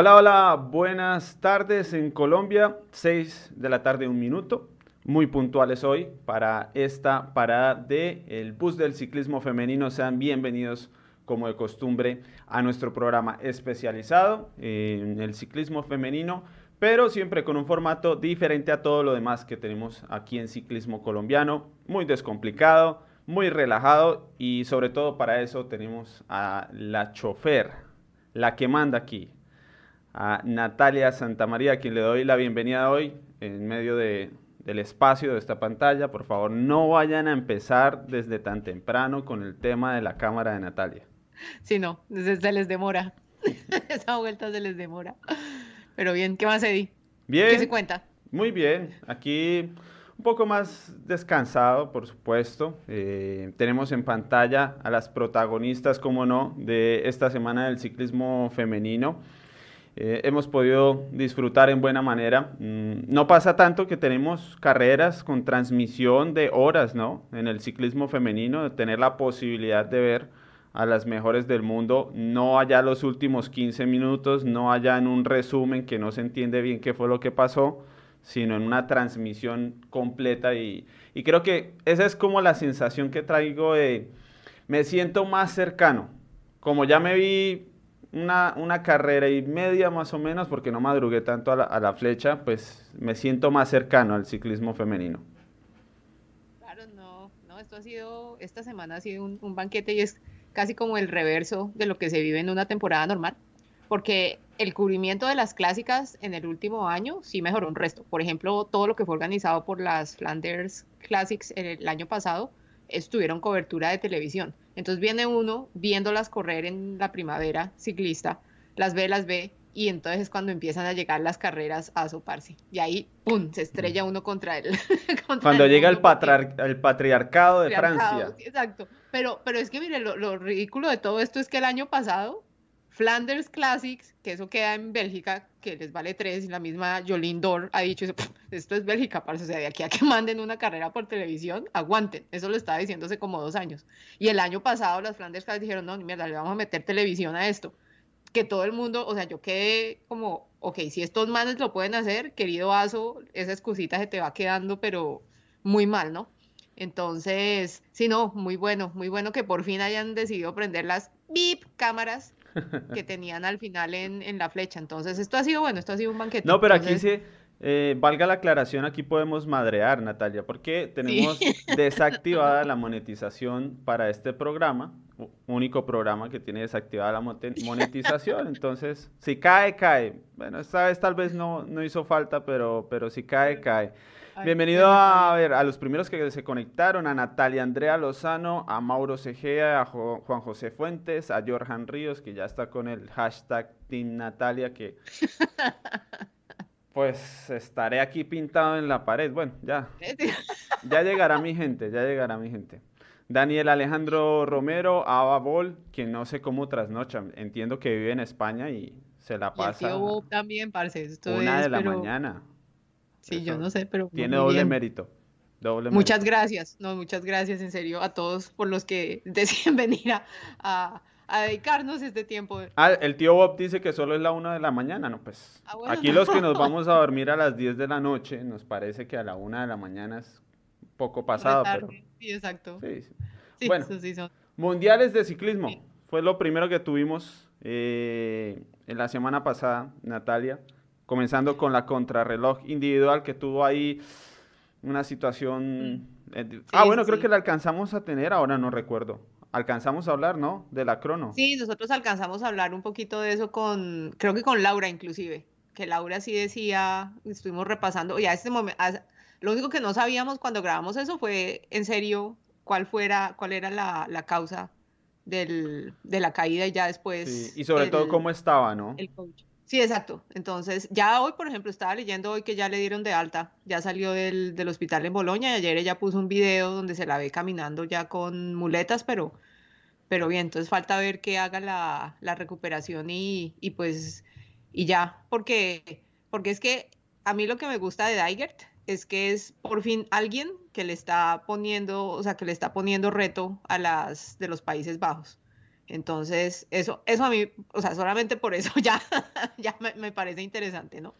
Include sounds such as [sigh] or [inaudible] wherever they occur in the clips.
Hola, hola, buenas tardes en Colombia, 6 de la tarde, un minuto. Muy puntuales hoy para esta parada del el bus del ciclismo femenino. Sean bienvenidos, como de costumbre, a nuestro programa especializado en el ciclismo femenino, pero siempre con un formato diferente a todo lo demás que tenemos aquí en ciclismo colombiano. Muy descomplicado, muy relajado y sobre todo para eso tenemos a la chofer, la que manda aquí, a Natalia Santamaría, a quien le doy la bienvenida hoy en medio de, del espacio de esta pantalla. Por favor, no vayan a empezar desde tan temprano con el tema de la cámara de Natalia. Sí, no, se les demora. [laughs] Esa vuelta se les demora. Pero bien, ¿qué más, Eddie? Bien. ¿Qué se cuenta? Muy bien. Aquí un poco más descansado, por supuesto. Eh, tenemos en pantalla a las protagonistas, como no, de esta semana del ciclismo femenino. Eh, hemos podido disfrutar en buena manera. Mm, no pasa tanto que tenemos carreras con transmisión de horas, ¿no? En el ciclismo femenino, de tener la posibilidad de ver a las mejores del mundo, no allá los últimos 15 minutos, no allá en un resumen que no se entiende bien qué fue lo que pasó, sino en una transmisión completa y, y creo que esa es como la sensación que traigo de, me siento más cercano, como ya me vi una, una, carrera y media más o menos, porque no madrugué tanto a la, flecha, pues me siento más cercano al ciclismo femenino. Claro, no, no, esto ha sido, esta semana ha sido un, banquete y es casi como el reverso de lo que se vive en una temporada normal, porque el cubrimiento de las clásicas en el último año sí mejoró un resto. Por ejemplo, todo lo que fue organizado por las Flanders Classics el año pasado, estuvieron cobertura de televisión. Entonces viene uno viéndolas correr en la primavera ciclista, las ve, las ve, y entonces es cuando empiezan a llegar las carreras a soparse. Y ahí, ¡pum!, se estrella uno contra él. [laughs] cuando el llega el, patriar el, patriarcado de patriarcado, Francia. Exacto. Pero, pero es que, mire, lo, lo ridículo de todo esto es que el año pasado Flanders Classics, que eso queda en Bélgica, que les vale tres, y la misma Jolín Dor ha dicho, esto es Bélgica, parce, o sea, de aquí a que [laughs] manden una carrera por televisión, aguanten, eso lo estaba diciendo hace como dos años. Y el año pasado las Flanders Classics dijeron, no, ni mierda, le vamos a meter televisión a esto. Que todo el mundo, o sea, yo quedé como, ok, si estos manes lo pueden hacer, querido Aso, esa excusita se te va quedando, pero muy mal, ¿no? Entonces, sí, no, muy bueno, muy bueno que por fin hayan decidido prender las bip cámaras que tenían al final en, en, la flecha. Entonces, esto ha sido bueno, esto ha sido un banquete. No, pero Entonces, aquí sí, eh, valga la aclaración, aquí podemos madrear, Natalia, porque tenemos sí. [laughs] desactivada la monetización para este programa, único programa que tiene desactivada la monetización. [laughs] Entonces, si cae, cae. Bueno, esta vez tal vez no, no hizo falta, pero, pero si cae, cae. Bienvenido a, a, ver, a los primeros que se conectaron, a Natalia Andrea Lozano, a Mauro Cegea, a jo, Juan José Fuentes, a Jorjan Ríos, que ya está con el hashtag Team Natalia, que [laughs] pues estaré aquí pintado en la pared. Bueno, ya, [laughs] ya llegará mi gente, ya llegará mi gente. Daniel Alejandro Romero, Ava Bol, que no sé cómo trasnocha, entiendo que vive en España y se la pasa. Y el tío Bob también, parce, esto una es, de la pero... mañana. Sí, Eso yo no sé, pero. Tiene doble bien. mérito. Doble muchas mérito. gracias, no, muchas gracias en serio a todos por los que [laughs] deciden venir a, a, a, dedicarnos este tiempo. Ah, el tío Bob dice que solo es la una de la mañana, no, pues. Ah, bueno, aquí no. los que nos [laughs] vamos a dormir a las 10 de la noche, nos parece que a la una de la mañana es poco pasado, pero. Sí, exacto. Sí, sí. sí bueno, sí son. mundiales de ciclismo. Fue lo primero que tuvimos eh, en la semana pasada, Natalia comenzando con la contrarreloj individual que tuvo ahí una situación... Sí, ah, bueno, sí. creo que la alcanzamos a tener, ahora no recuerdo. Alcanzamos a hablar, ¿no? De la crono. Sí, nosotros alcanzamos a hablar un poquito de eso con, creo que con Laura inclusive, que Laura sí decía, estuvimos repasando, y a este momento, lo único que no sabíamos cuando grabamos eso fue en serio cuál fuera, cuál era la, la causa del, de la caída y ya después... Sí, y sobre el, todo cómo estaba, ¿no? El coach. Sí, exacto. Entonces, ya hoy, por ejemplo, estaba leyendo hoy que ya le dieron de alta, ya salió del, del hospital en Boloña y ayer ella puso un video donde se la ve caminando ya con muletas, pero, pero bien, entonces falta ver que haga la, la recuperación y, y, pues, y ya, porque, porque es que a mí lo que me gusta de Digert es que es por fin alguien que le está poniendo, o sea, que le está poniendo reto a las de los Países Bajos Entonces, eso, eso a mí, o sea, solamente por eso [laughs] ya, ya me, parece interesante, ¿no?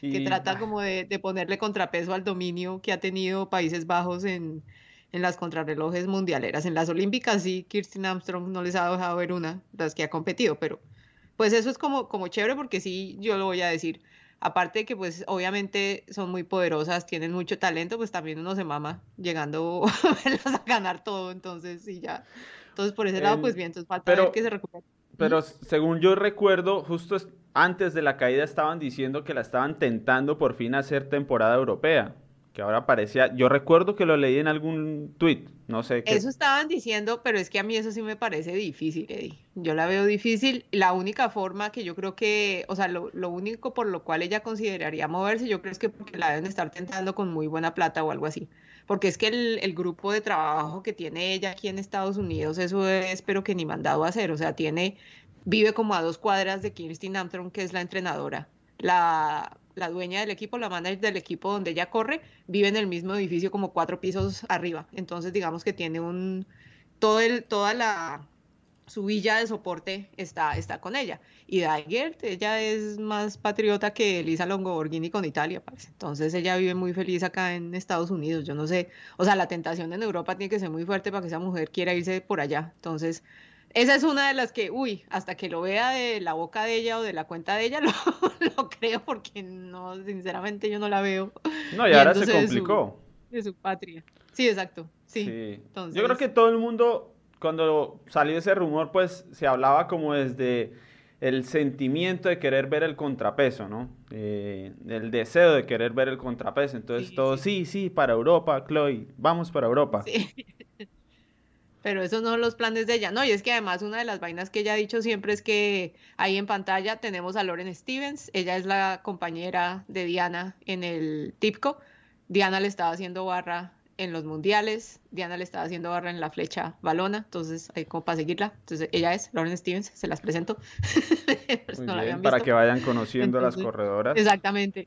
Que trata como de, ponerle contrapeso al dominio que ha tenido Países Bajos en, en las contrarrelojes mundialeras. En las olímpicas sí, Kirsten Armstrong no les ha dejado ver una, las que ha competido, pero pues eso es como, como chévere porque sí, yo lo voy a decir. Aparte de que pues obviamente son muy poderosas, tienen mucho talento, pues también uno se mama llegando [laughs] a ganar todo, entonces sí ya. Entonces por ese lado pues bien, entonces falta ver que se recupere. Pero según yo recuerdo, justo antes de la caída estaban diciendo que la estaban tentando por fin hacer temporada europea ahora parecía, yo recuerdo que lo leí en algún tweet, no sé qué. Eso estaban diciendo, pero es que a mí eso sí me parece difícil, Eddie. Yo la veo difícil. La única forma que yo creo que, o sea, lo, único por lo cual ella consideraría moverse, yo creo es que porque la deben estar tentando con muy buena plata o algo así. Porque es que el, grupo de trabajo que tiene ella aquí en Estados Unidos, eso es, pero que ni mandado a hacer. O sea, tiene, vive como a dos cuadras de Kirsten Armstrong, que es la entrenadora. La, la dueña del equipo, la manager del equipo donde ella corre, vive en el mismo edificio como cuatro pisos arriba. Entonces, digamos que tiene un, todo toda la, su villa de soporte está, está con ella. Y Daigert, ella es más patriota que Elisa Longoborghini con Italia, parece. Entonces ella vive muy feliz acá en Estados Unidos. Yo no sé, o sea, la tentación en Europa tiene que ser muy fuerte para que esa mujer quiera irse por allá. Entonces, esa es una de las que, uy, hasta que lo vea de la boca de ella o de la cuenta de ella, [laughs] lo, creo porque no, sinceramente yo no la veo. No, y ahora se complicó. De su, patria. Sí, exacto. Sí. Yo creo que todo el mundo, cuando salió ese rumor, pues se hablaba como desde el sentimiento de querer ver el contrapeso, ¿no? Eh, el deseo de querer ver el contrapeso. Entonces todo, sí, sí, para Europa, Chloe, vamos para Europa. Sí. Pero esos no son los planes de ella. No, y es que además una de las vainas que ella ha dicho siempre es que ahí en pantalla tenemos a Lauren Stevens. Ella es la compañera de Diana en el TIPCO. Diana le estaba haciendo barra en los mundiales. Diana le estaba haciendo barra en la flecha balona. Entonces, ahí como para seguirla. Entonces, ella es Lauren Stevens. Se las presento. [laughs] para que vayan conociendo a las corredoras. Exactamente.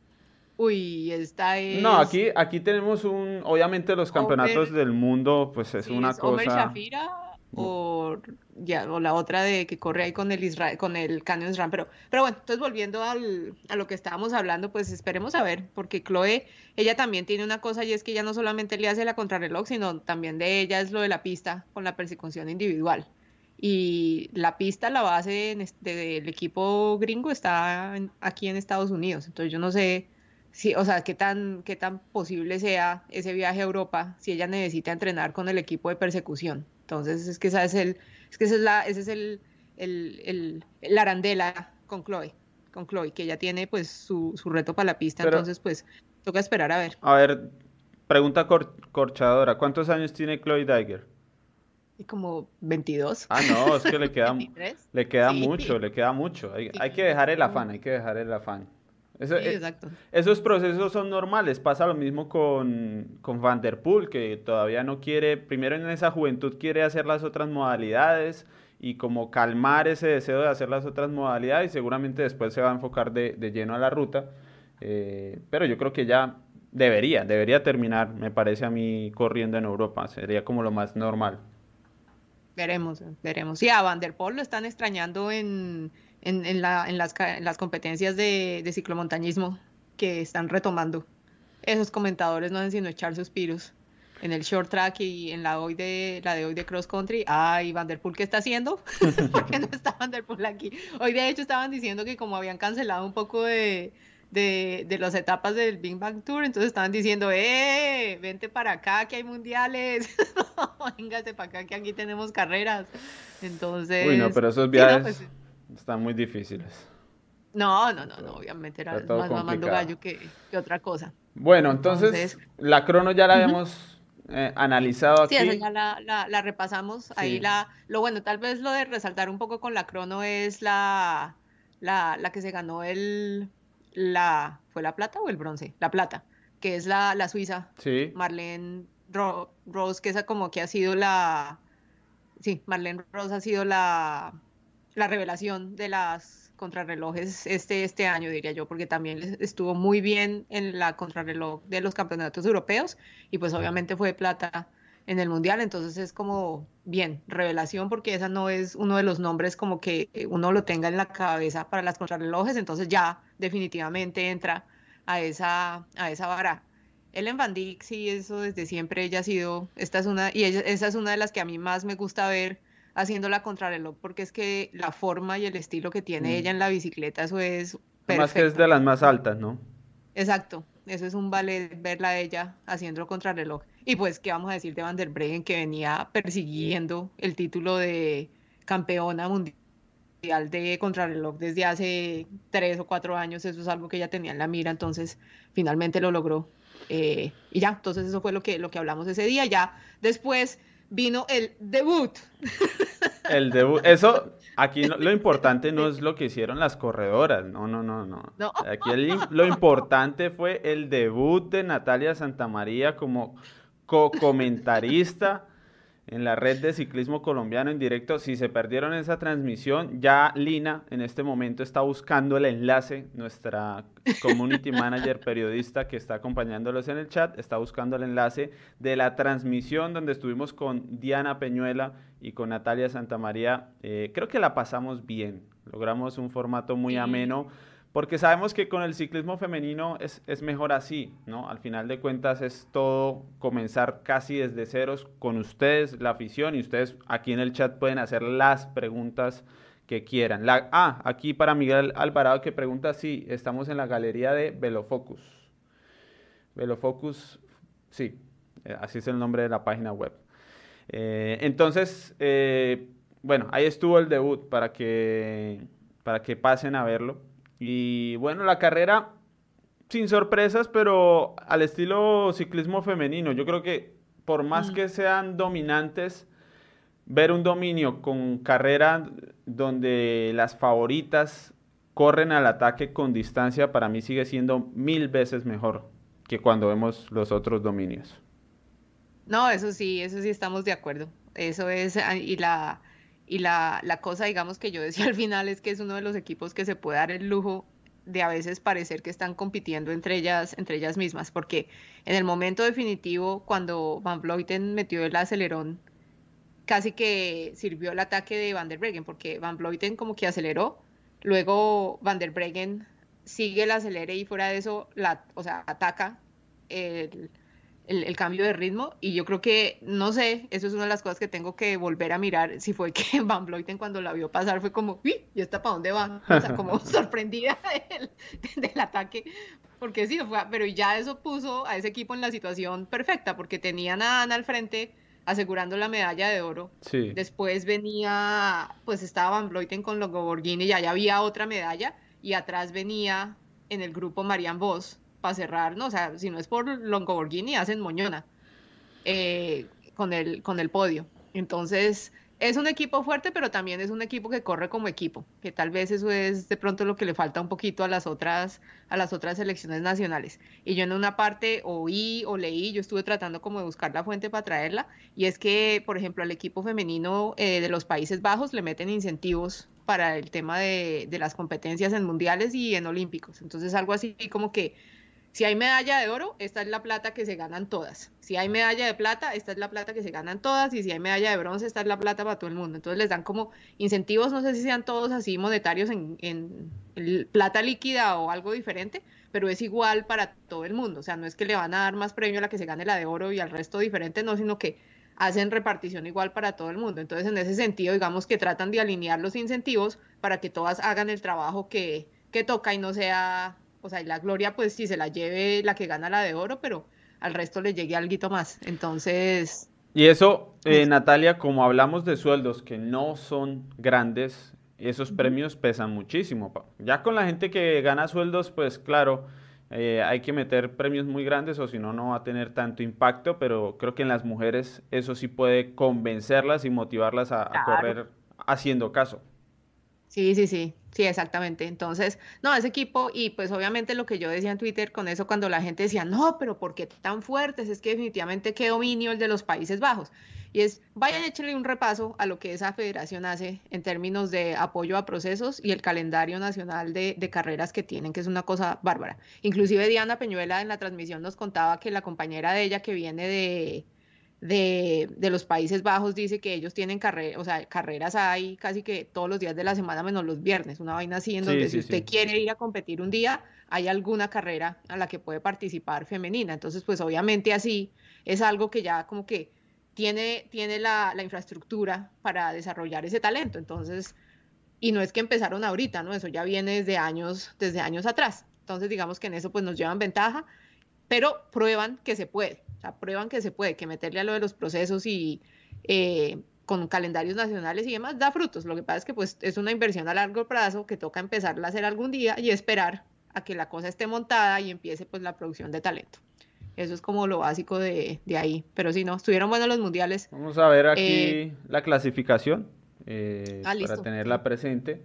Uy, esta es. No, aquí, aquí tenemos un. Obviamente, los campeonatos del mundo, pues es una cosa. Omer Shafira o, ya, o la otra de que corre ahí con el Israel, con el Canyon SRAM. Pero, pero bueno, entonces volviendo al, a lo que estábamos hablando, pues esperemos a ver, porque Chloe, ella también tiene una cosa y es que ella no solamente le hace la contrarreloj, sino también de ella es lo de la pista con la persecución individual. Y la pista, la base del equipo gringo está aquí en Estados Unidos. Entonces yo no sé sí, o sea, qué tan, qué tan posible sea ese viaje a Europa si ella necesita entrenar con el equipo de persecución. Entonces, es que esa es el, es que esa es la, ese es el, el, el, arandela con Chloe, con Chloe, que ella tiene pues su, su reto para la pista, entonces pues toca esperar a ver. A ver, pregunta corchadora, ¿cuántos años tiene Chloe Diger? Como 22. Ah, no, es que le queda, [laughs] le queda mucho, le queda mucho. Hay, hay que dejar el afán, hay que dejar el afán. Eh, exacto. Esos procesos son normales. Pasa lo mismo con, con Van Der Poel, que todavía no quiere, primero en esa juventud quiere hacer las otras modalidades y como calmar ese deseo de hacer las otras modalidades y seguramente después se va a enfocar de, de lleno a la ruta. Eh, pero yo creo que ya debería, debería terminar, me parece a mí, corriendo en Europa. Sería como lo más normal. Veremos, veremos. Sí, a Van Der Poel lo están extrañando en en, la, en, las, en las, competencias de, de, ciclomontañismo que están retomando. Esos comentadores no hacen sino echar suspiros. En el short track y en la, hoy de, la de hoy de cross country, ay, Vanderpool, ¿qué está haciendo? [laughs] ¿Por qué no está Vanderpool aquí? Hoy de hecho estaban diciendo que como habían cancelado un poco de, de, de, las etapas del Big Bang Tour, entonces estaban diciendo, ¡eh! Vente para acá que hay mundiales, [laughs] véngase para acá que aquí tenemos carreras. Entonces. Uy, no, pero esos viajes. Pues, están muy difíciles. No, no, no, no obviamente era más mamando gallo que, que, otra cosa. Bueno, entonces, la crono ya la habíamos eh, analizado aquí. Sí, ya la, la, la repasamos. Ahí la, lo bueno, tal vez lo de resaltar un poco con la crono es la, la, la que se ganó el, la, ¿fue la plata o el bronce? La plata, que es la, la suiza. Sí. Marlene Rose, que esa como que ha sido la, sí, Marlene Rose ha sido la la revelación de las contrarrelojes este, este año, diría yo, porque también estuvo muy bien en la contrarreloj de los campeonatos europeos y pues obviamente fue plata en el mundial, entonces es como bien, revelación porque esa no es uno de los nombres como que uno lo tenga en la cabeza para las contrarrelojes, entonces ya definitivamente entra a esa, a esa vara. Ellen Van Dijk, sí, eso desde siempre ella ha sido, esta es una, y esa es una de las que a mí más me gusta ver haciendo la contrarreloj, porque es que la forma y el estilo que tiene mm. ella en la bicicleta, eso es perfecto. Más que es de las más altas, ¿no? Exacto, eso es un ballet verla a ella haciendo contrarreloj. Y pues, ¿qué vamos a decir de Van der Breggen que venía persiguiendo el título de campeona mundial de contrarreloj desde hace tres o cuatro años? Eso es algo que ella tenía en la mira, entonces finalmente lo logró. Eh, y ya, entonces eso fue lo que, lo que hablamos ese día. Ya después vino el debut. [laughs] El debut, eso, aquí lo importante no es lo que hicieron las corredoras, no, no, no, no. Aquí lo importante fue el debut de Natalia Santamaría como co-comentarista en la red de ciclismo colombiano en directo. Si se perdieron esa transmisión, ya Lina en este momento está buscando el enlace, nuestra community [laughs] manager periodista que está acompañándolos en el chat, está buscando el enlace de la transmisión donde estuvimos con Diana Peñuela y con Natalia Santamaría. Eh, creo que la pasamos bien, logramos un formato muy ameno porque sabemos que con el ciclismo femenino es, es, mejor así, ¿no? Al final de cuentas es todo comenzar casi desde ceros con ustedes, la afición, y ustedes aquí en el chat pueden hacer las preguntas que quieran. Ah, aquí para Miguel Alvarado que pregunta si estamos en la galería de Velofocus. Velofocus, sí, eh, así es el nombre de la página web. Eh, entonces, eh, bueno, ahí estuvo el debut para que, para que pasen a verlo. Y bueno, la carrera sin sorpresas, pero al estilo ciclismo femenino. Yo creo que por más mm. que sean dominantes, ver un dominio con carrera donde las favoritas corren al ataque con distancia, para mí sigue siendo mil veces mejor que cuando vemos los otros dominios. No, eso sí, eso sí estamos de acuerdo. Eso es, ah, y la, y la, la, cosa, digamos, que yo decía [laughs] al final es que es uno de los equipos que se puede dar el lujo de a veces parecer que están compitiendo entre ellas, entre ellas mismas, porque en el momento definitivo, cuando Van Vleuten metió el acelerón, casi que sirvió el ataque de Van der Breggen, porque Van Vleuten como que aceleró, luego Van der Breggen sigue el acelere y fuera de eso, la, o sea, ataca el, el, cambio de ritmo y yo creo que, no sé, eso es una de las cosas que tengo que volver a mirar, si fue que [laughs] Van Vleuten cuando la vio pasar fue como, uy, ¿y esta para dónde va? O sea, como [laughs] sorprendida [laughs] del, del ataque, porque sí, fue, pero ya eso puso a ese equipo en la situación perfecta, porque tenían a Ana al frente asegurando la medalla de oro. Sí. Después venía, pues estaba Van Vleuten con Longoborghini, ya, ya había otra medalla, y atrás venía en el grupo Marian Vos, para cerrar, ¿no? O sea, si no es por Longoborghini, hacen moñona eh, con, el, con el podio. Entonces, es un equipo fuerte, pero también es un equipo que corre como equipo, que tal vez eso es de pronto lo que le falta un poquito a las otras, a las otras selecciones nacionales. Y yo en una parte oí o leí, yo estuve tratando como de buscar la fuente para traerla, y es que, por ejemplo, al equipo femenino eh, de los Países Bajos le meten incentivos para el tema de, de las competencias en mundiales y en olímpicos. Entonces, algo así como que si hay medalla de oro, esta es la plata que se ganan todas. Si hay medalla de plata, esta es la plata que se ganan todas. Y si hay medalla de bronce, esta es la plata para todo el mundo. Entonces les dan como incentivos, no sé si sean todos así monetarios en, plata líquida o algo diferente, pero es igual para todo el mundo. O sea, no es que le van a dar más premio a la que se gane la de oro y al resto diferente, no, sino que hacen repartición igual para todo el mundo. Entonces, en ese sentido, digamos que tratan de alinear los incentivos para que todas hagan el trabajo que, que toca y no sea o sea, y la gloria pues si se la lleve la que gana la de oro, pero al resto le llegue algo más. Entonces... Y eso, eh, pues Natalia, como hablamos de sueldos que no son grandes, esos premios pesan muchísimo. Ya con la gente que gana sueldos, pues claro, eh, hay que meter premios muy grandes o si no, no va a tener tanto impacto, pero creo que en las mujeres eso sí puede convencerlas y motivarlas a correr haciendo caso. Sí, sí, sí, sí, exactamente. Entonces, no, ese equipo, y pues obviamente lo que yo decía en Twitter con eso, cuando la gente decía, no, pero ¿por qué tan fuertes? Es que definitivamente qué dominio el de los Países Bajos. Y es, vayan, échenle un repaso a lo que esa federación hace en términos de apoyo a procesos y el calendario nacional de, de carreras que tienen, que es una cosa bárbara. Inclusive Diana Peñuela en la transmisión nos contaba que la compañera de ella que viene de, de, de, los Países Bajos dice que ellos tienen carreras, o sea, carreras hay casi que todos los días de la semana menos los viernes, una vaina así en donde si usted quiere ir a competir un día, hay alguna carrera a la que puede participar femenina. Entonces, pues obviamente así es algo que ya como que tiene, tiene la, la infraestructura para desarrollar ese talento. Entonces, y no es que empezaron ahorita, ¿no? Eso ya viene desde años, desde años atrás. Entonces, digamos que en eso pues nos llevan ventaja, pero prueban que se puede sea, prueban que se puede, que meterle a lo de los procesos y eh, con calendarios nacionales y demás da frutos. Lo que pasa es que pues es una inversión a largo plazo que toca empezarla a hacer algún día y esperar a que la cosa esté montada y empiece pues la producción de talento. Eso es como lo básico de, de ahí. Pero si no, estuvieron buenos los mundiales. Vamos a ver aquí eh, la clasificación eh, ah, para tenerla presente.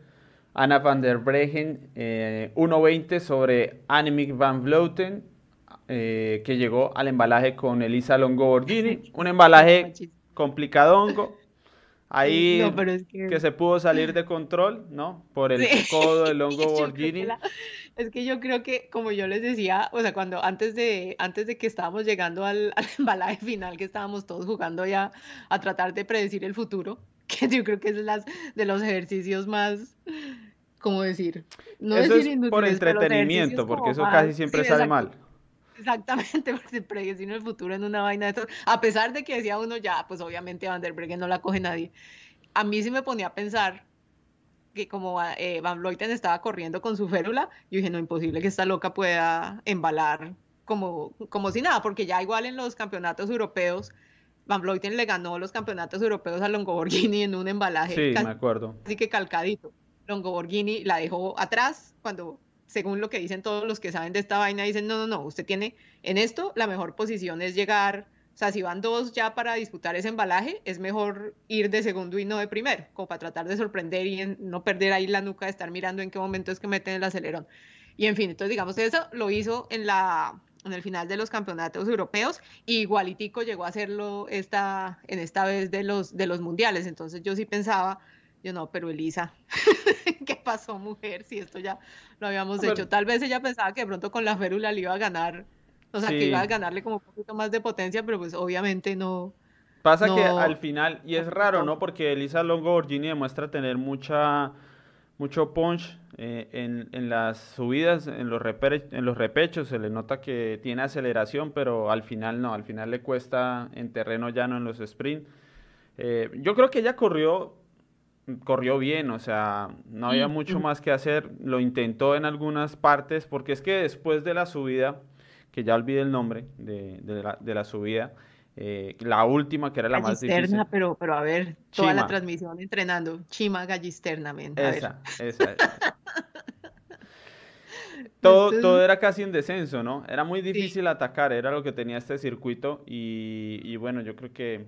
Ana van der Bregen, 1.20 sobre Annemiek van Vleuten, eh, que llegó al embalaje con Elisa Longo Borghini, [laughs] un embalaje complicadongo, ahí que... se pudo salir de control, ¿no? Por el codo de [laughs] Longo Borghini. Es que yo creo que, como yo les decía, o sea, cuando antes de, antes de que estábamos llegando al, [laughs] embalaje final, que estábamos todos jugando ya a tratar de predecir el futuro, que yo creo que es las, de los ejercicios más, ¿cómo decir? No eso es por entretenimiento, porque eso casi siempre sale mal. Exactamente, [laughs] porque predestino el futuro en una vaina de todo. A pesar de que decía uno, ya, pues obviamente Van der Breggen no la coge nadie. A mí sí me ponía a pensar que como eh, Van Vleuten estaba corriendo con su férula, yo dije, no, imposible que esta loca pueda embalar como, como si nada, porque ya igual en los campeonatos europeos, Van Vleuten le ganó los campeonatos europeos a Longoborghini en un embalaje. Sí, me acuerdo. Así que calcadito. Longoborghini la dejó atrás cuando según lo que dicen todos los que saben de esta vaina, dicen, no, no, no, usted tiene en esto la mejor posición es llegar, o sea, si van dos ya para disputar ese embalaje, es mejor ir de segundo y no de primero, como para tratar de sorprender y no perder ahí la nuca de estar mirando en qué momento es que meten el acelerón. Y en fin, entonces digamos, eso lo hizo en la en el final de los campeonatos europeos y igualitico llegó a hacerlo esta, en esta vez de los, de los mundiales. Entonces yo sí pensaba, yo no, pero Elisa, [laughs] ¿qué pasó, mujer? Si esto ya lo habíamos hecho. Tal vez ella pensaba que de pronto con la férula le iba a ganar, o sea, que iba a ganarle como un poquito más de potencia, pero pues obviamente no. Pasa que al final, y es raro, ¿no? Porque Elisa Longo Borgini demuestra tener mucha, mucho punch eh, en, en, las subidas, en los, en los repechos, se le nota que tiene aceleración, pero al final no, al final le cuesta en terreno llano en los sprints. Eh, yo creo que ella corrió corrió bien, o sea, no había mm, mucho mm. más que hacer, lo intentó en algunas partes, porque es que después de la subida, que ya olvidé el nombre de, la, subida, eh, la última que era la más difícil. pero, pero a ver, toda la transmisión entrenando, Chima Gallisterna, esa, esa, [laughs] todo, todo era casi en descenso, ¿no? Era muy difícil atacar, era lo que tenía este circuito y, y bueno, yo creo que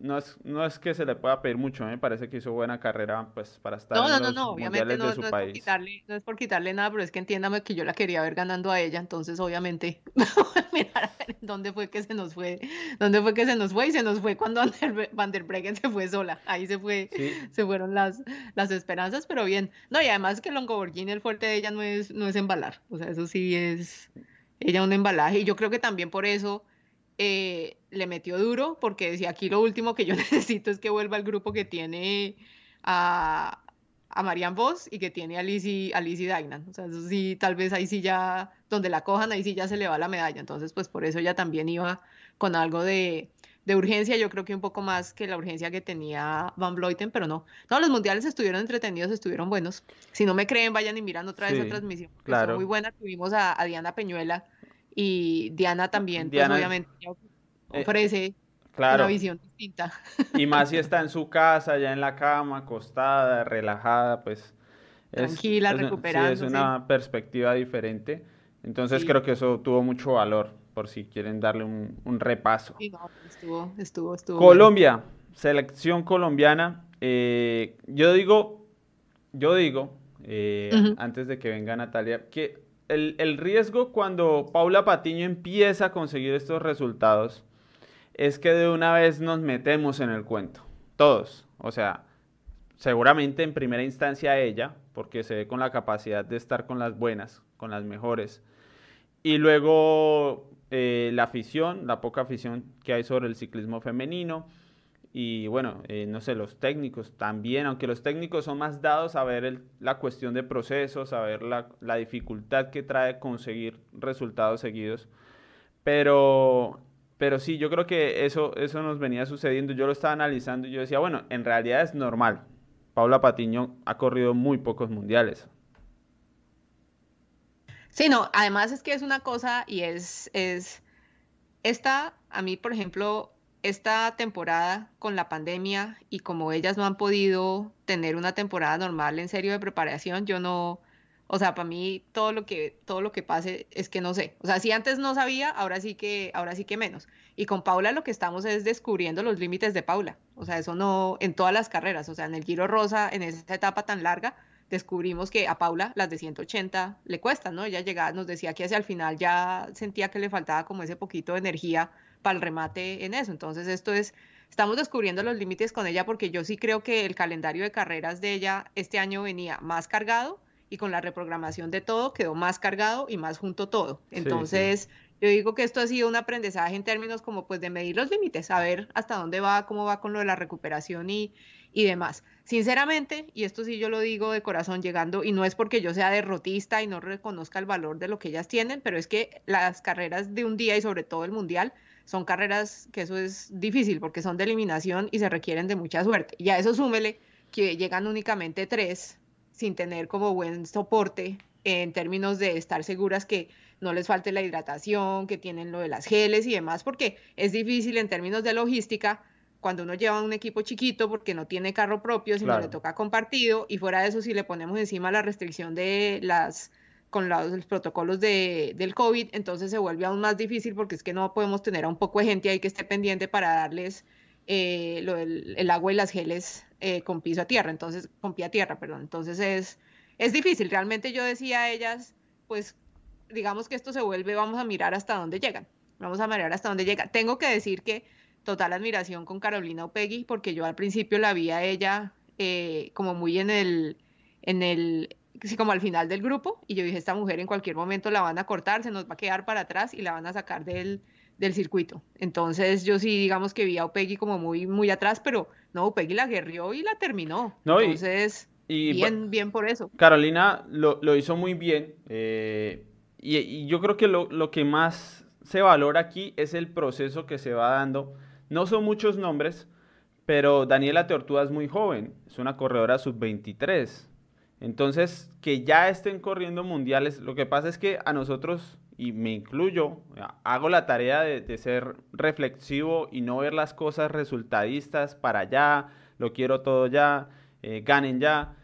no es, no es que se le pueda pedir mucho, me parece que hizo buena carrera pues para estar en los no, mundiales de su no país. Es quitarle, no es por quitarle nada, pero es que entiéndame que yo la quería ver ganando a ella, entonces obviamente [laughs] mirar a ver dónde fue que se nos fue, dónde fue que se nos fue y se nos fue cuando [laughs] Van der Breggen se fue sola, ahí se fue, se fueron las, las esperanzas, pero bien, no y además que Longoborghini el fuerte de ella no es, no es embalar, o sea eso sí es ella un embalaje y yo creo que también por eso eh, le metió duro porque decía, aquí lo último que yo [laughs] necesito es que vuelva el grupo que tiene a, a Marian Voss y que tiene a Lizzie, a Dagnan. O sea, eso sí, tal vez ahí sí ya, donde la cojan, ahí sí ya se le va la medalla. Entonces, pues por eso ella también iba con algo de, de urgencia, yo creo que un poco más que la urgencia que tenía Van Vleuten, pero no. No, los mundiales estuvieron entretenidos, estuvieron buenos. Si no me creen, vayan y miran otra vez la transmisión. Claro. muy buena. Tuvimos a, a Diana Peñuela y Diana también, pues obviamente eh, ofrece una visión distinta. Y más si está en su casa, ya en la cama, acostada, relajada, pues... Tranquila, recuperando. Sí, es una perspectiva diferente. Entonces creo que eso tuvo mucho valor, por si quieren darle un, repaso. Sí, estuvo, estuvo, estuvo. Colombia, selección colombiana. Eh, yo digo, yo digo, eh, antes de que venga Natalia, que el, riesgo cuando Paula Patiño empieza a conseguir estos resultados es que de una vez nos metemos en el cuento, todos. O sea, seguramente en primera instancia ella, porque se ve con la capacidad de estar con las buenas, con las mejores. Y luego eh, la afición, la poca afición que hay sobre el ciclismo femenino. Y bueno, eh, no sé, los técnicos también, aunque los técnicos son más dados a ver la cuestión de procesos, a ver la, dificultad que trae conseguir resultados seguidos. Pero, pero sí, yo creo que eso, eso nos venía sucediendo. Yo lo estaba analizando y yo decía, bueno, en realidad es normal. Paula Patiño ha corrido muy pocos mundiales. Sí, no, además es que es una cosa y es, es, esta, a mí, por ejemplo, esta temporada con la pandemia y como ellas no han podido tener una temporada normal en serio de preparación, yo no, o sea, para mí todo lo que todo lo que pase es que no sé. O sea, si antes no sabía, ahora sí que ahora sí que menos. Y con Paula lo que estamos es descubriendo los límites de Paula. O sea, eso no en todas las carreras, o sea, en el Giro Rosa en esa etapa tan larga descubrimos que a Paula las de 180 le cuestan, ¿no? Ella llegaba, nos decía que hacia el final ya sentía que le faltaba como ese poquito de energía para el remate en eso. Entonces, esto es, estamos descubriendo los límites con ella porque yo sí creo que el calendario de carreras de ella este año venía más cargado y con la reprogramación de todo quedó más cargado y más junto todo. Entonces, yo digo que esto ha sido un aprendizaje en términos como pues de medir los límites, saber hasta dónde va, cómo va con lo de la recuperación y, y demás. Sinceramente, y esto sí yo lo digo de corazón llegando, y no es porque yo sea derrotista y no reconozca el valor de lo que ellas tienen, pero es que las carreras de un día y sobre todo el mundial son carreras que eso es difícil porque son de eliminación y se requieren de mucha suerte. Y a eso súmele que llegan únicamente tres sin tener como buen soporte en términos de estar seguras que no les falte la hidratación, que tienen lo de las geles y demás, porque es difícil en términos de logística cuando uno lleva un equipo chiquito porque no tiene carro propio, sino le toca compartido, y fuera de eso, si le ponemos encima la restricción de las con los, protocolos de, del COVID, entonces se vuelve aún más difícil porque es que no podemos tener a un poco de gente ahí que esté pendiente para darles eh, lo el agua y las geles eh, con piso a tierra, entonces, con pie a tierra, perdón. Entonces es, es difícil. Realmente yo decía a ellas, pues digamos que esto se vuelve, vamos a mirar hasta dónde llegan. Vamos a mirar hasta dónde llega. Tengo que decir que total admiración con Carolina Opegui, porque yo al principio la vi a ella eh, como muy en el, en el, sí, como al final del grupo, y yo dije, esta mujer en cualquier momento la van a cortar, se nos va a quedar para atrás y la van a sacar del, del circuito. Entonces yo sí, digamos que vi a Opegui como muy, muy atrás, pero no, Opegui la guerrió y la terminó. Entonces, bien, bien por eso. Carolina lo, lo hizo muy bien, eh, y, y, yo creo que lo, lo que más se valora aquí es el proceso que se va dando. No son muchos nombres, pero Daniela Tortuga es muy joven, es una corredora sub-23. Entonces, que ya estén corriendo mundiales, lo que pasa es que a nosotros, y me incluyo, hago la tarea de, ser reflexivo y no ver las cosas resultadistas para allá, lo quiero todo ya, eh, ganen ya,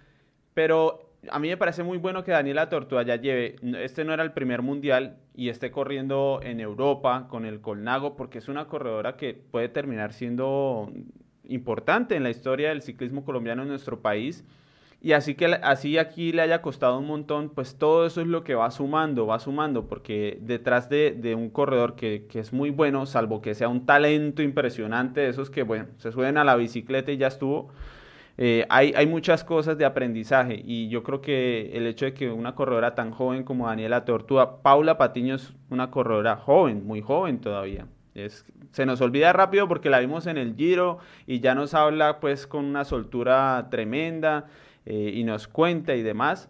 pero a mí me parece muy bueno que Daniela Tortuga ya lleve, este no era el primer mundial y esté corriendo en Europa con el Colnago, porque es una corredora que puede terminar siendo importante en la historia del ciclismo colombiano en nuestro país y así que así aquí le haya costado un montón, pues todo eso es lo que va sumando, va sumando, porque detrás de, un corredor que, es muy bueno, salvo que sea un talento impresionante, de esos que, bueno, se suben a la bicicleta y ya estuvo, eh, hay, hay, muchas cosas de aprendizaje y yo creo que el hecho de que una corredora tan joven como Daniela Tortuga, Paula Patiño es una corredora joven, muy joven todavía. Es, se nos olvida rápido porque la vimos en el Giro y ya nos habla pues con una soltura tremenda. Eh, y nos cuenta y demás.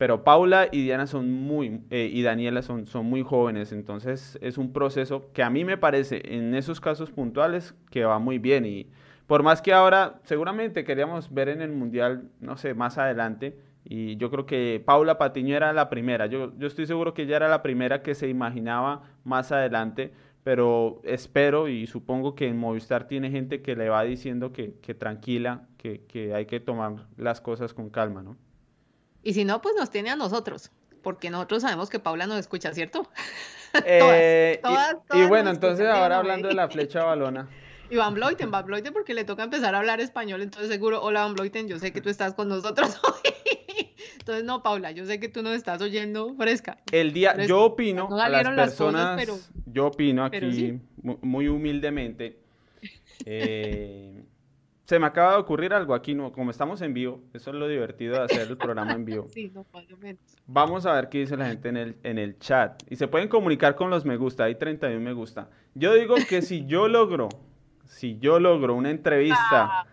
Pero Paula y Diana son muy, eh, y Daniela son, son muy jóvenes, entonces es un proceso que a mí me parece en esos casos puntuales que va muy bien. Y por más que ahora seguramente queríamos ver en el Mundial, no sé, más adelante, y yo creo que Paula Patiño era la primera, yo, yo estoy seguro que ella era la primera que se imaginaba más adelante, pero espero y supongo que en Movistar tiene gente que le va diciendo que, que tranquila, que, que, hay que tomar las cosas con calma, ¿no? Y si no, pues nos tiene a nosotros, porque nosotros sabemos que Paula nos escucha, ¿cierto? [laughs] Eh, todas, y, bueno, entonces ahora hablando de la flecha [laughs] balona. Y Van Bloiten, Van Bloiten porque le toca empezar a hablar español, entonces seguro, hola Van Bloiten, yo sé que tú estás con nosotros [laughs] hoy. Entonces, no, Paula, yo sé que tú nos estás oyendo fresca. El día, yo opino a las personas, yo opino aquí muy humildemente, eh, se me acaba de ocurrir algo aquí, no, como estamos en vivo, eso es lo divertido de hacer el programa en vivo. [laughs] Sí, no, menos. Vamos a ver qué dice la gente en el, en el chat. Y se pueden comunicar con los me gusta, hay 31 me gusta. Yo digo que si yo logro, si yo logro una entrevista,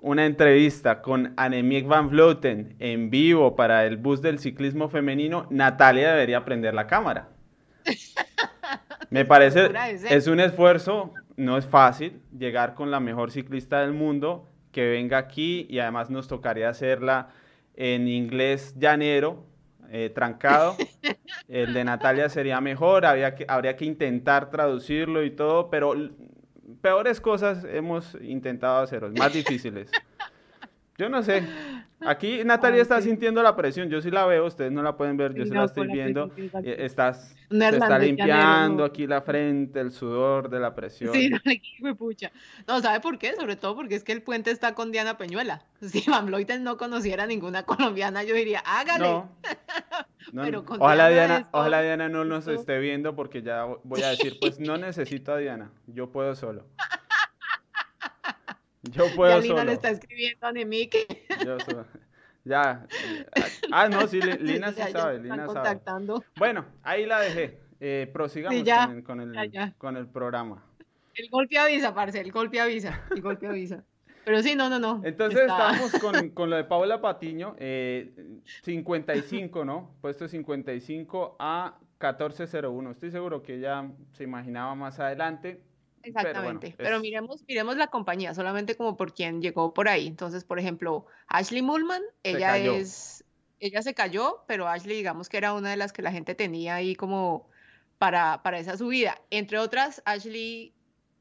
una entrevista con Annemiek van Vleuten en vivo para el bus del ciclismo femenino, Natalia debería prender la cámara. [laughs] Me parece, es un esfuerzo, no es fácil llegar con la mejor ciclista del mundo que venga aquí y además nos tocaría hacerla en inglés llanero, eh, trancado. [laughs] El de Natalia sería mejor, habría que, habría que intentar traducirlo y todo, pero peores cosas hemos intentado hacer, más difíciles. Yo no sé. [gasps] Aquí Natalia Ay, está sí. sintiendo la presión. Yo sí la veo, ustedes no la pueden ver, yo Sí, no, la estoy la viendo. Eh, Estás, se está limpiando aquí la frente, el sudor de la presión. Sí, [laughs] no, le fue pucha. No, ¿sabe por qué? Sobre todo porque es que el puente está con Diana Peñuela. [laughs] Si Van Vleuten no conociera ninguna colombiana, yo diría, hágale. No. [laughs] No, Pero no. con Ojalá Diana Diana, esto- ojalá Diana no nos esté viendo porque ya voy a decir, pues no necesito a Diana, yo puedo solo. Yo Ya [laughs] puedo Lina solo. le está escribiendo a Nemique. Yo solo. Ya. Ah, no, sí, Li- [laughs] Lina sí Ya- ya sabe, se Lina están sabe. contactando. Bueno, ahí la dejé. Eh, prosigamos Sí, ya, con el, con el- ya, ya. con el programa. El golpe avisa, parce, el golpe avisa. El golpe avisa. Pero sí, no, no, no. Entonces está- estábamos con, [laughs] con lo de Paula Patiño, eh, 55, ¿no? Puesto 55 a 1401. Estoy seguro que ella se imaginaba más adelante. Exactamente. bueno, Pero es- miremos, miremos la compañía, solamente como por quien llegó por ahí. Entonces, por ejemplo, Ashley Mullman, ella es, ella se cayó, pero Ashley, digamos que era una de las que la gente tenía ahí como para, para esa subida. Entre otras, Ashley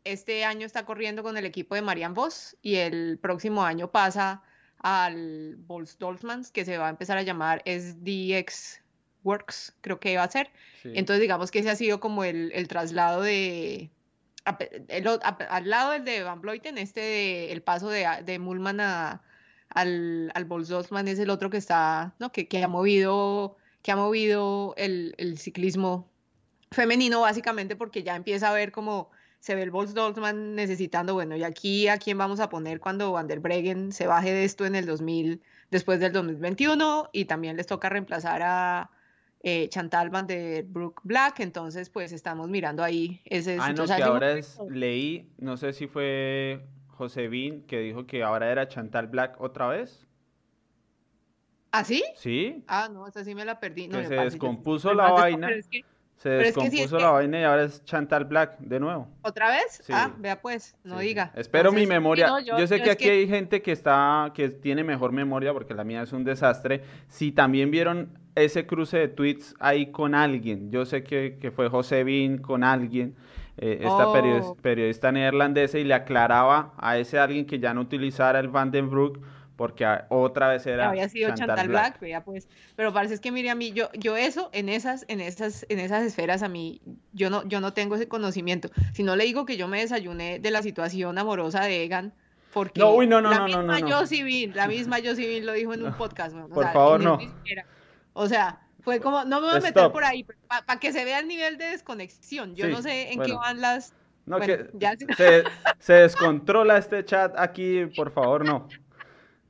este año está corriendo con el equipo de Marianne Vos y el próximo año pasa al Bols Dolphins, que se va a empezar a llamar SDX Works, creo que va a ser. Sí. Entonces, digamos que ese ha sido como el, el traslado de. Al lado del de Van Vleuten, este de- el paso de, de Mullman a, al, al Bolsdorfman es el otro que está, ¿no? Que, que ha movido, que ha movido el, el ciclismo femenino, básicamente, porque ya empieza a ver como se ve el Bolsdorfman necesitando, bueno, y aquí a quién vamos a poner cuando Van der Breggen se baje de esto en el 2000, después del 2021, y también les toca reemplazar a eh, Chantal Van der Broek Black, entonces pues estamos mirando ahí ese Ah, no, O sea, que ahora es, leí, no sé si fue José Bin que dijo que ahora era Chantal Black otra vez. ¿Ah, sí? Sí, Ah, no, esa sí me la perdí. No, Que se descompuso la vaina. pero es que- se Pero es que sí, es descompuso que- la vaina y ahora es Chantal Black de nuevo. ¿Otra vez? Sí. Ah, vea pues, no Sí, diga. Espero mi Entonces, memoria. no, yo, sé yo que aquí hay gente que está, que tiene mejor memoria porque la mía es un desastre. Si también vieron ese cruce de tweets ahí con alguien, yo sé que, que fue José Bin con alguien, eh, esta Oh. periodista neerlandesa, y le aclaraba a ese alguien que ya no utilizara el Van den Broek porque otra vez era había sido Chantal, Black, vea pues. Pero parece que mire a mí, yo, yo eso, en esas, en esas, en esas esferas a mí, yo no, yo no tengo ese conocimiento. Si no le digo que yo me desayuné de la situación amorosa de Egan, porque No, uy, no, no, la no, no, misma no, no. Josie la misma Josie Bean lo dijo en un podcast, weón, o por sea, favor, no. siquiera- O sea, fue como, no me voy a meter Stop. por ahí, para que se vea el nivel de desconexión. Yo Sí, no sé en qué van las, No, Bueno, que ya- se, se descontrola este chat aquí, por favor, no.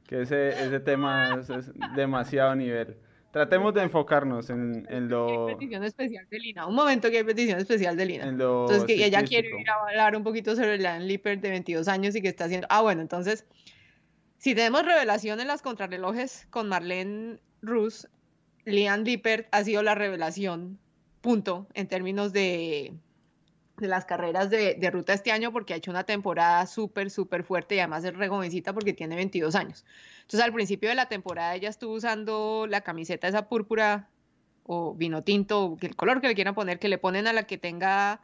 Que ese, ese tema es, es demasiado nivel. Tratemos de enfocarnos en, en lo, Hay petición especial de Lina. Un momento que hay petición especial de Lina. en lo Entonces, que ella quiere ir a hablar un poquito sobre Leanne Lippert de 22 años y que está haciendo. Ah, bueno, entonces, si tenemos revelación en las contrarrelojes con Marlene Rus, Leanne Lippert ha sido la revelación, punto, en términos de, de las carreras de, de ruta este año, porque ha hecho una temporada súper, súper fuerte y además es re jovencita porque tiene 22 años. Entonces, al principio de la temporada, ella estuvo usando la camiseta esa púrpura o vino tinto, el color que le quieran poner, que le ponen a la que tenga,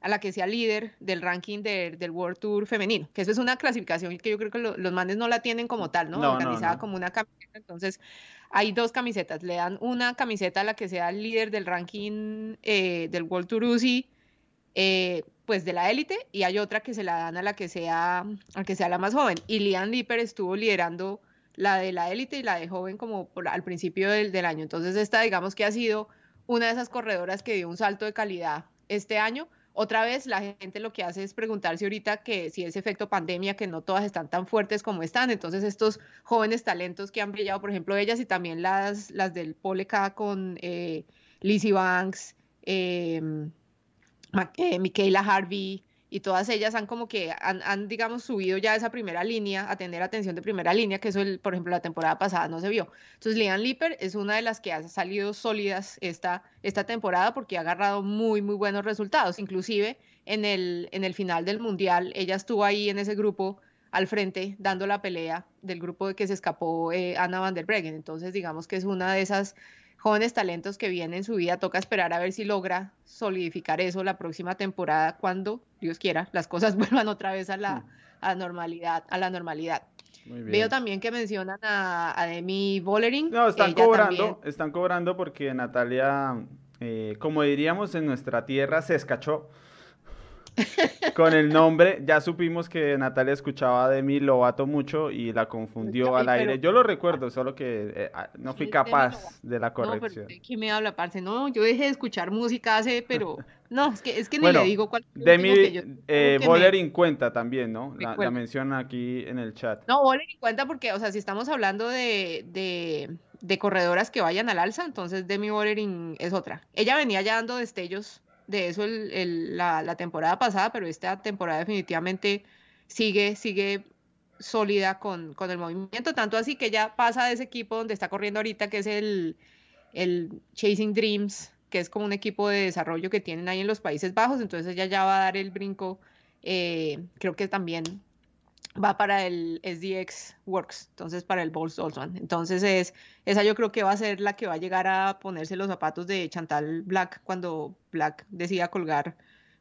a la que sea líder del ranking de- del World Tour femenino, que eso es una clasificación que yo creo que lo- los mandes no la tienen como tal, ¿no? No, no, Organizada no. como una camiseta, entonces hay dos camisetas, le dan una camiseta a la que sea líder del ranking eh, del World Tour UCI, eh, pues de la élite, y hay otra que se la dan a la que sea, a que sea la más joven, y Lian Lipper estuvo liderando la de la élite y la de joven como por- al principio del, del año. Entonces esta digamos que ha sido una de esas corredoras que dio un salto de calidad este año. Otra vez la gente lo que hace es preguntarse ahorita que si es efecto pandemia, que no todas están tan fuertes como están. Entonces estos jóvenes talentos que han brillado, por ejemplo, ellas y también las, las del Poleca con eh, Lizzie Banks, em, eh, Michaela Harvey, y todas ellas han como que han, digamos, subido ya esa primera línea, a tener atención de primera línea, que eso, el, por ejemplo, la temporada pasada no se vio. Entonces, Lian Lipper es una de las que ha salido sólidas esta, esta temporada porque ha agarrado muy, muy buenos resultados. Inclusive, en el, en el final del Mundial, ella estuvo ahí en ese grupo al frente dando la pelea del grupo de que se escapó eh, Anna van der Breggen. Entonces, digamos que es una de esas jóvenes talentos que vienen en su vida. Toca esperar a ver si logra solidificar eso la próxima temporada cuando, Dios quiera, las cosas [laughs] vuelvan otra vez a la, mm. normalidad. A la normalidad. Veo también que mencionan a, Demi Bollering. No, están cobrando, están cobrando porque Natalia, eh, como diríamos en nuestra tierra, se escachó con el nombre. Ya supimos que Natalia escuchaba de mí Lobato mucho y la confundió al aire. Yo lo recuerdo, solo que eh, ah, no fui capaz de la corrección. No, pero me habla, parce? No, yo dejé de escuchar música hace, pero [laughs] no, es que, es que ni le digo cuál. Demi eh, Bollering cuenta también, ¿no? La, menciona aquí en el chat. No, Bollering cuenta porque, o sea, si estamos hablando de, de, de corredoras que vayan al alza, entonces Demi Bollering es otra. Ella venía ya dando destellos de eso la, temporada pasada, pero esta temporada definitivamente sigue, sigue sólida con, con, el movimiento, tanto así que ya pasa de ese equipo donde está corriendo ahorita, que es el, el Chasing Dreams, que es como un equipo de desarrollo que tienen ahí en los Países Bajos, entonces ella ya va a dar el brinco, eh, creo que también va para el SDX Works, entonces para el Bols Dolzman. Entonces es, esa yo creo que va a ser la que va a llegar a ponerse los zapatos de Chantal Black cuando Black decida colgar,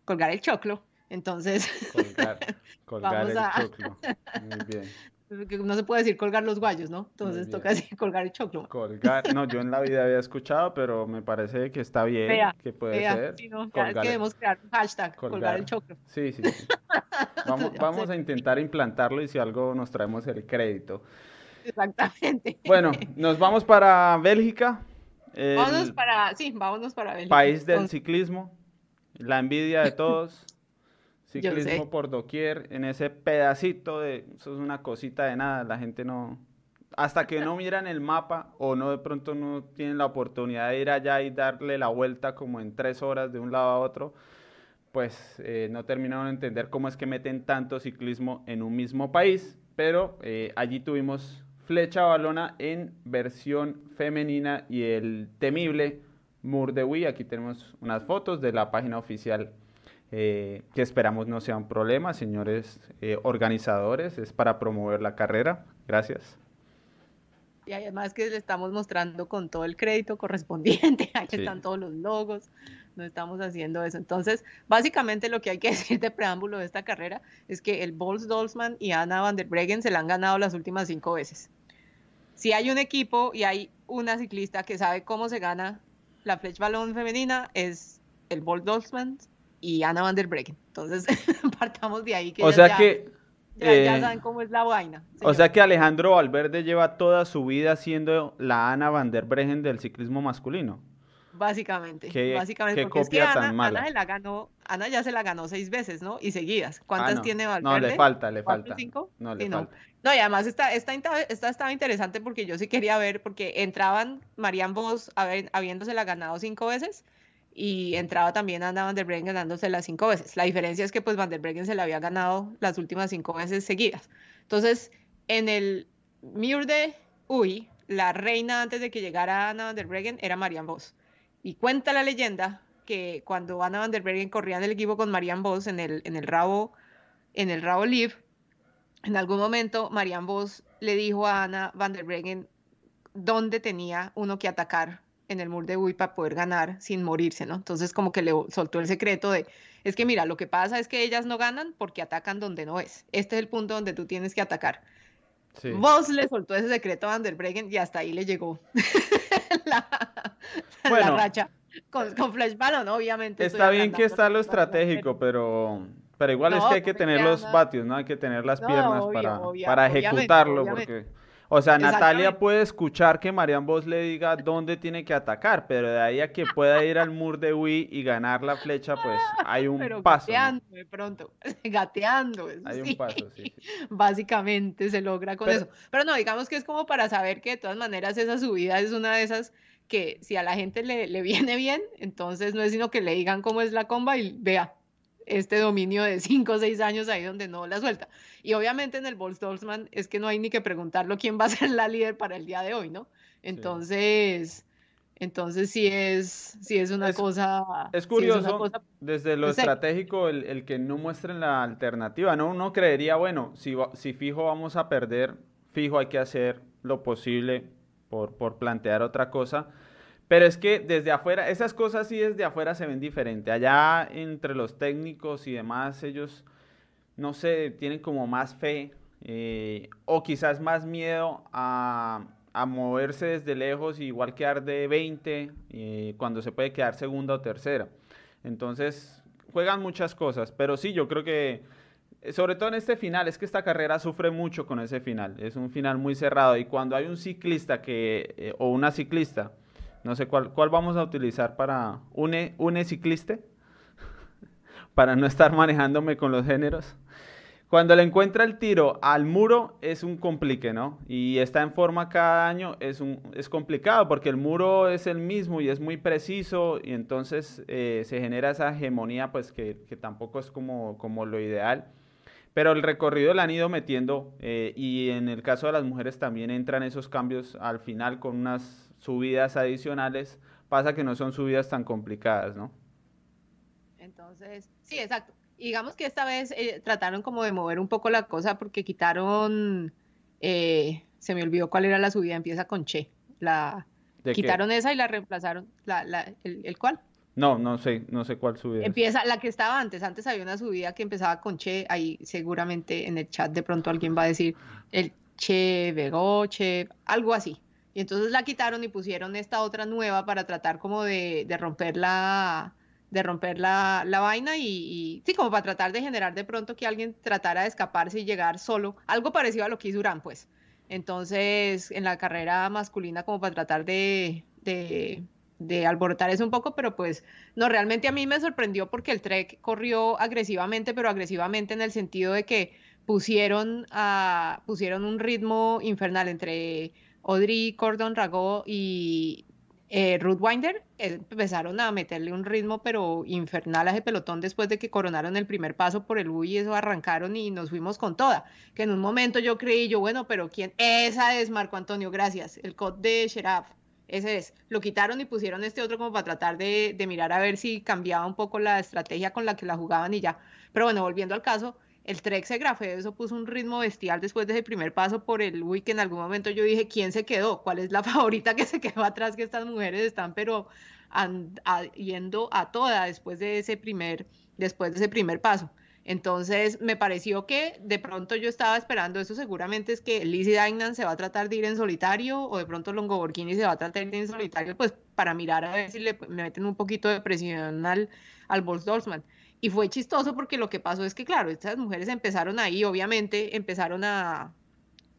colgar el choclo. Entonces, colgar, [laughs] colgar el choclo. Muy bien. No se puede decir colgar los guayos, ¿no? Entonces toca decir colgar el choclo. Colgar, no, yo en la vida había escuchado, pero me parece que está bien, que puede ser. Sí, no, debemos crear un hashtag, colgar, el choclo. Sí, sí. [laughs] Vamos, vamos a intentar implantarlo y si algo nos traemos el crédito. Exactamente. Bueno, nos vamos para Bélgica. Vámonos para, sí, vámonos para Bélgica. País del ciclismo, la envidia de todos. Ciclismo por doquier, en ese pedacito de, eso es una cosita de nada, la gente no, hasta que no miran el mapa o no de pronto no tienen la oportunidad de ir allá y darle la vuelta como en tres horas de un lado a otro, pues eh, no terminaron de entender cómo es que meten tanto ciclismo en un mismo país, pero eh, allí tuvimos flecha balona en versión femenina y el temible Mur de Wii, aquí tenemos unas fotos de la página oficial eh, que esperamos no sea un problema, señores eh, organizadores, es para promover la carrera. Gracias. Y además que le estamos mostrando con todo el crédito correspondiente, [laughs] ahí están todos los logos, no estamos haciendo eso. Entonces, básicamente lo que hay que [laughs] decir de preámbulo de esta carrera es que el Bols Dolzman y Anna van der Breggen se la han ganado las últimas cinco veces. Si hay un equipo y hay una ciclista que sabe cómo se gana la Fletch Balón femenina, es el Bols Dolzman y Ana van der Breggen. Entonces, [laughs] partamos de ahí. Que o sea que... Ya, eh, saben cómo es la vaina. O sea que Alejandro Valverde lleva toda su vida siendo la Ana van der Breggen del ciclismo masculino. Básicamente, básicamente, porque es que Ana, Ana, la ganó, Ana ya se la ganó seis veces, ¿no? Y seguidas. ¿Cuántas ah, tiene Valverde? No, le falta, le falta. ¿Cinco? No, le falta. No. y además esta, esta, esta, estaba interesante porque yo sí quería ver, porque entraban Marian Vos habiéndose la ganado cinco veces, y entraba también Ana Van der Breggen ganándose las cinco veces. La diferencia es que pues Van der Breggen se la había ganado las últimas cinco veces seguidas. Entonces, en el Mur de Uy, la reina antes de que llegara Ana Van der Breggen era Marianne Vos. Y cuenta la leyenda que cuando Ana Van der Breggen corría en el equipo con Marianne Vos en el, en el Rabo, en el Rabo Live, en algún momento Marianne Vos le dijo a Ana Van der Breggen dónde tenía uno que atacar en el mur de Uy para poder ganar sin morirse, ¿no? Entonces como que le soltó el secreto de, es que mira, lo que pasa es que ellas no ganan porque atacan donde no es. Este es el punto donde tú tienes que atacar. Vos le soltó ese secreto a Van der Breggen y hasta ahí le llegó [laughs] la, racha. Con, con Flash Ballon, obviamente. Está bien que está lo estratégico, pero, pero igual es que hay que tener los vatios, ¿no? Hay que tener las piernas para, para ejecutarlo, porque O sea, Natalia puede escuchar que Marian Vos le diga dónde tiene que atacar, pero de ahí a que pueda ir al mur de Wii y ganar la flecha, pues hay un [laughs] pero paso. Gateando de pronto, [laughs] gateando. Hay un paso, sí, [laughs] Básicamente se logra con eso. Pero no, digamos que es como para saber que de todas maneras esa subida es una de esas que si a la gente le, le viene bien, entonces no es sino que le digan cómo es la comba y vea, este dominio de 5 o 6 años ahí donde no la suelta. Y obviamente en el Bolstolzman es que no hay ni que preguntarlo quién va a ser la líder para el día de hoy, ¿no? Entonces, entonces sí es, sí es una cosa... Es curioso, desde lo estratégico, el, el, que no muestren la alternativa, ¿no? Uno creería, bueno, si, si fijo vamos a perder, fijo hay que hacer lo posible por, por plantear otra cosa pero es que desde afuera, esas cosas sí desde afuera se ven diferente. Allá entre los técnicos y demás, ellos, no sé, tienen como más fe eh, o quizás más miedo a, moverse desde lejos y igual quedar de 20 eh, cuando se puede quedar segunda o tercera. Entonces, juegan muchas cosas, pero sí, yo creo que sobre todo en este final, es que esta carrera sufre mucho con ese final. Es un final muy cerrado y cuando hay un ciclista que, eh, o una ciclista no sé cuál, cuál vamos a utilizar para une, une cicliste, [laughs] para no estar manejándome con los géneros. Cuando le encuentra el tiro al muro es un complique, ¿no? Y está en forma cada año, es, un, es complicado porque el muro es el mismo y es muy preciso y entonces eh, se genera esa hegemonía pues que, que, tampoco es como, como lo ideal. Pero el recorrido lo han ido metiendo eh, y en el caso de las mujeres también entran esos cambios al final con unas subidas adicionales, pasa que no son subidas tan complicadas, ¿no? Entonces, sí, exacto. Digamos que esta vez eh, trataron como de mover un poco la cosa porque quitaron, eh, se me olvidó cuál era la subida, empieza con Che. La, quitaron esa y la reemplazaron, la, la, el, cuál? No, no sé, no sé cuál subida. Empieza la que estaba antes. Antes había una subida que empezaba con Che. Ahí seguramente en el chat de pronto alguien va a decir el Che, Che, algo así. Y entonces la quitaron y pusieron esta otra nueva para tratar como de, romper la de romper la, vaina y, sí, como para tratar de generar de pronto que alguien tratara de escaparse y llegar solo, algo parecido a lo que hizo Urán, pues. Entonces, en la carrera masculina, como para tratar de, de, de, alborotar eso un poco, pero pues no, realmente a mí me sorprendió porque el Trek corrió agresivamente, pero agresivamente en el sentido de que pusieron, a, pusieron un ritmo infernal entre Audrey Cordon Rago y eh, Ruth Winder empezaron a meterle un ritmo pero infernal a ese pelotón después de que coronaron el primer paso por el U y eso arrancaron y nos fuimos con toda. Que en un momento yo creí, yo, bueno, pero ¿quién? Esa es Marco Antonio, gracias. El code de Sheraf. Ese es. Lo quitaron y pusieron este otro como para tratar de, de mirar a ver si cambiaba un poco la estrategia con la que la jugaban y ya. Pero bueno, volviendo al caso, el Trek se grafé, eso puso un ritmo bestial después de ese primer paso por el Wii, en algún momento yo dije, ¿quién se quedó? ¿Cuál es la [laughs] favorita que se quedó atrás? Que estas mujeres están, pero yendo a toda después de ese primer, después de ese primer paso. Entonces me pareció que de pronto yo estaba esperando eso, seguramente es que Lizzie Dainan se va a tratar de ir en solitario o de pronto Longo Borghini se va a tratar de ir en solitario, pues para mirar a ver si le meten un poquito de presión al, al Bols y fue chistoso porque lo que pasó es que, claro, estas mujeres empezaron ahí, obviamente, empezaron a,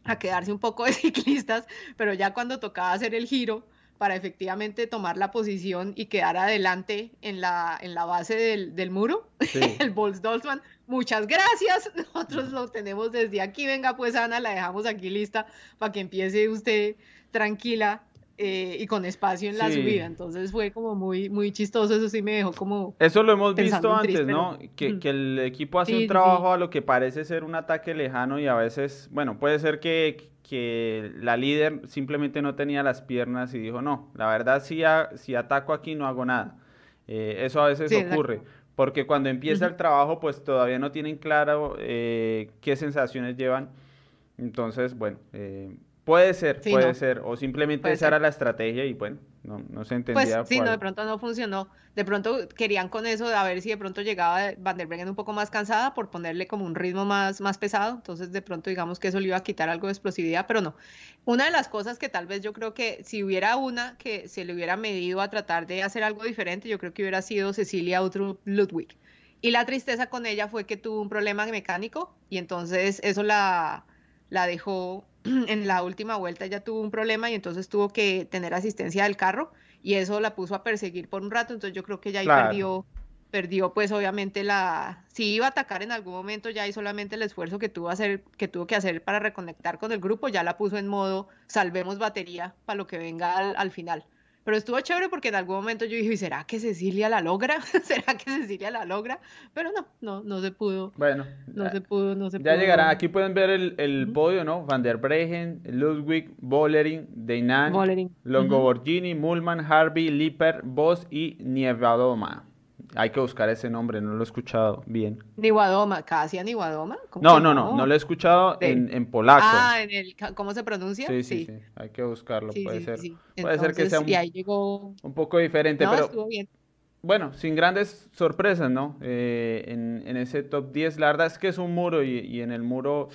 a quedarse un poco [laughs] de ciclistas, pero ya cuando tocaba hacer el giro para efectivamente tomar la posición y quedar adelante en la, en la base del, del muro, [laughs] el Bols Dolzman, muchas gracias, nosotros lo tenemos desde aquí, venga pues Ana, la dejamos aquí lista para que empiece usted tranquila eh, y con espacio en la subida. Entonces fue como muy, muy chistoso, eso sí me dejó como... Eso lo hemos visto antes, ¿no? Que, que, el equipo hace un trabajo a lo que parece ser un ataque lejano y a veces, bueno, puede ser que, que la líder simplemente no tenía las piernas y dijo, no, la verdad si, si ataco aquí no hago nada. Eh, eso a veces ocurre. Porque cuando empieza el trabajo, pues todavía no tienen claro eh, qué sensaciones llevan. Entonces, bueno, eh, Puede ser, puede ser. O simplemente esa era la estrategia y bueno, no, no se pues entendía. Pues sí, no, de pronto no funcionó. De pronto querían con eso a ver si de pronto llegaba Van der Breggen un poco más cansada por ponerle como un ritmo más, más pesado. Entonces de pronto digamos que eso le iba a quitar algo de explosividad, pero no. Una de las cosas que tal vez yo creo que si hubiera una que se le hubiera medido a tratar de hacer algo diferente, yo creo que hubiera sido Cecilia Outro Ludwig. Y la tristeza con ella fue que tuvo un problema mecánico y entonces eso la, la dejó [clears throat] en la última vuelta ella tuvo un problema y entonces tuvo que tener asistencia del carro y eso la puso a perseguir por un rato, entonces yo creo que ya ahí perdió, perdió pues obviamente la, si iba a atacar en algún momento ya ahí solamente el esfuerzo que tuvo, hacer, que tuvo que hacer para reconectar con el grupo, ya la puso en modo salvemos batería para lo que venga al final. Pero estuvo chévere porque en algún momento yo dije, ¿será que Cecilia la logra? [laughs] ¿Será que Cecilia la logra? Pero no, no, no se pudo. Bueno, no se pudo, no se ya llegará. Aquí pueden ver el, el podio, ¿no? Van der Bregen, Ludwig, Bollering, Deinan, Longo Borgini, Mullman, Harvey, Lipper, Voss y Nievadoma. Hay que buscar ese nombre, no lo he escuchado bien. Niwadoma, casi a Niwadoma. No, no, no, no lo he escuchado en, en, polaco. Ah, en el, ¿cómo se pronuncia? Sí, sí, sí, hay que buscarlo, puede ser. puede ser que sea un, ahí llegó... un poco diferente, no, pero... Estuvo bien. Bueno, sin grandes sorpresas, ¿no? Eh, en, en, ese top 10, la verdad es que es un muro y, y en el muro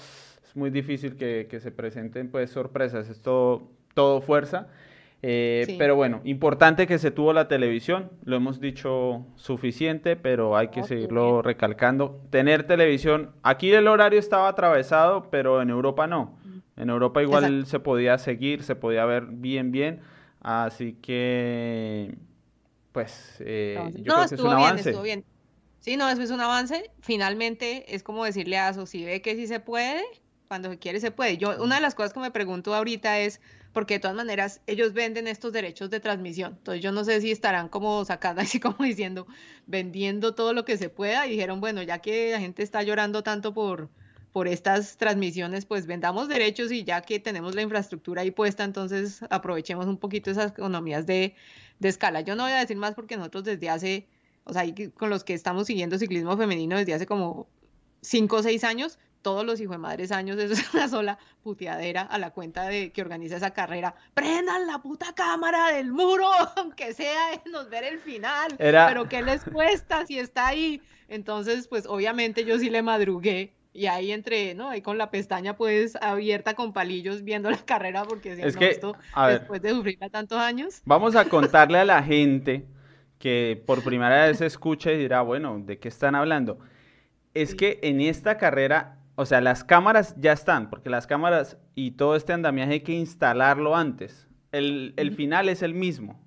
es muy difícil que, que se presenten pues sorpresas, es todo, todo fuerza. Eh, pero bueno, importante que se tuvo la televisión, lo hemos dicho suficiente, pero hay que seguirlo recalcando. Tener televisión, aquí el horario estaba atravesado, pero en Europa no. En Europa igual se podía seguir, se podía ver bien, bien. Así que, pues, eh, yo creo que es un avance. Estuvo bien. Sí, no, eso es un avance. Finalmente es como decirle a Aso, si ve que sí se puede, cuando se quiere se puede. Yo, una de las cosas que me pregunto ahorita es, porque de todas maneras ellos venden estos derechos de transmisión. Entonces yo no sé si estarán como sacando [laughs] así como diciendo, vendiendo todo lo que se pueda y dijeron, bueno, ya que la gente está llorando tanto por, por estas transmisiones, pues vendamos derechos y ya que tenemos la infraestructura ahí puesta, entonces aprovechemos un poquito esas economías de, de escala. Yo no voy a decir más porque nosotros desde hace, o sea, con los que estamos siguiendo ciclismo femenino desde hace como cinco o seis años, todos los hijos de madres años, [laughs] eso es una sola puteadera a la cuenta de que organiza esa carrera. Prendan la puta cámara del muro, [laughs] aunque sea nos ver el final. Pero ¿qué les cuesta si está ahí? Entonces, pues obviamente yo sí le madrugué. Y ahí entre, ¿no? Ahí con la pestaña pues abierta con palillos viendo la carrera porque es que, esto, después de sufrirla tantos años. Vamos a contarle a la gente que [laughs] por primera vez escucha y dirá, bueno, ¿de qué están hablando? Es que en esta carrera o sea, las cámaras ya están, porque las cámaras y todo este andamiaje hay que instalarlo antes. El, final es el mismo.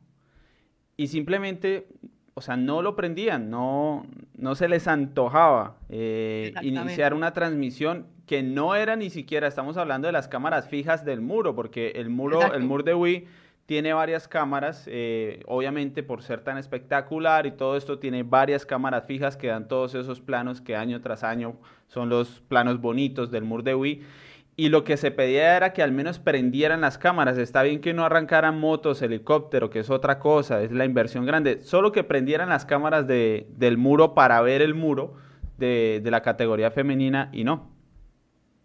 Y simplemente, o sea, no lo prendían, no, no se les antojaba eh, iniciar una transmisión que no era ni siquiera, estamos hablando de las cámaras fijas del muro, porque el muro, el muro de Wii tiene varias cámaras, eh, obviamente por ser tan espectacular y todo esto tiene varias cámaras fijas que dan todos esos planos que año tras año son los planos bonitos del Mur de Wii. Y lo que se pedía era que al menos prendieran las cámaras. Está bien que no arrancaran motos, helicóptero, que es otra cosa, es la inversión grande. Solo que prendieran las cámaras de, del muro para ver el muro de la categoría femenina y no.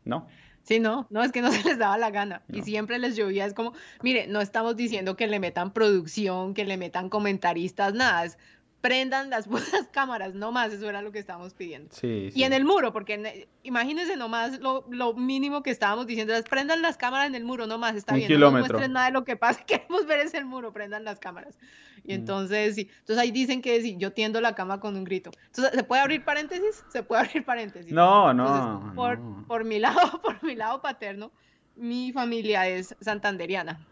No. Sí, no, no, es que no [laughs] se les daba la gana. Y siempre les llovía, es como, mire, no estamos diciendo que le metan producción, que le metan comentaristas, nada, es prendan las [laughs] buenas cámaras, no más, eso era lo que estábamos pidiendo. Sí, y en el muro, porque imagínense nomás lo, lo mínimo que estábamos diciendo, es prendan las cámaras en el muro, no más, está bien, no muestren nada de lo que pasa, [laughs] queremos ver ese muro, prendan las cámaras. Y mm. entonces, sí, entonces ahí dicen que sí, yo tiendo la cama con un grito. Entonces, ¿se puede abrir paréntesis? Se puede abrir paréntesis. No, no. por, por mi lado, [laughs] por mi lado paterno, mi familia es santanderiana.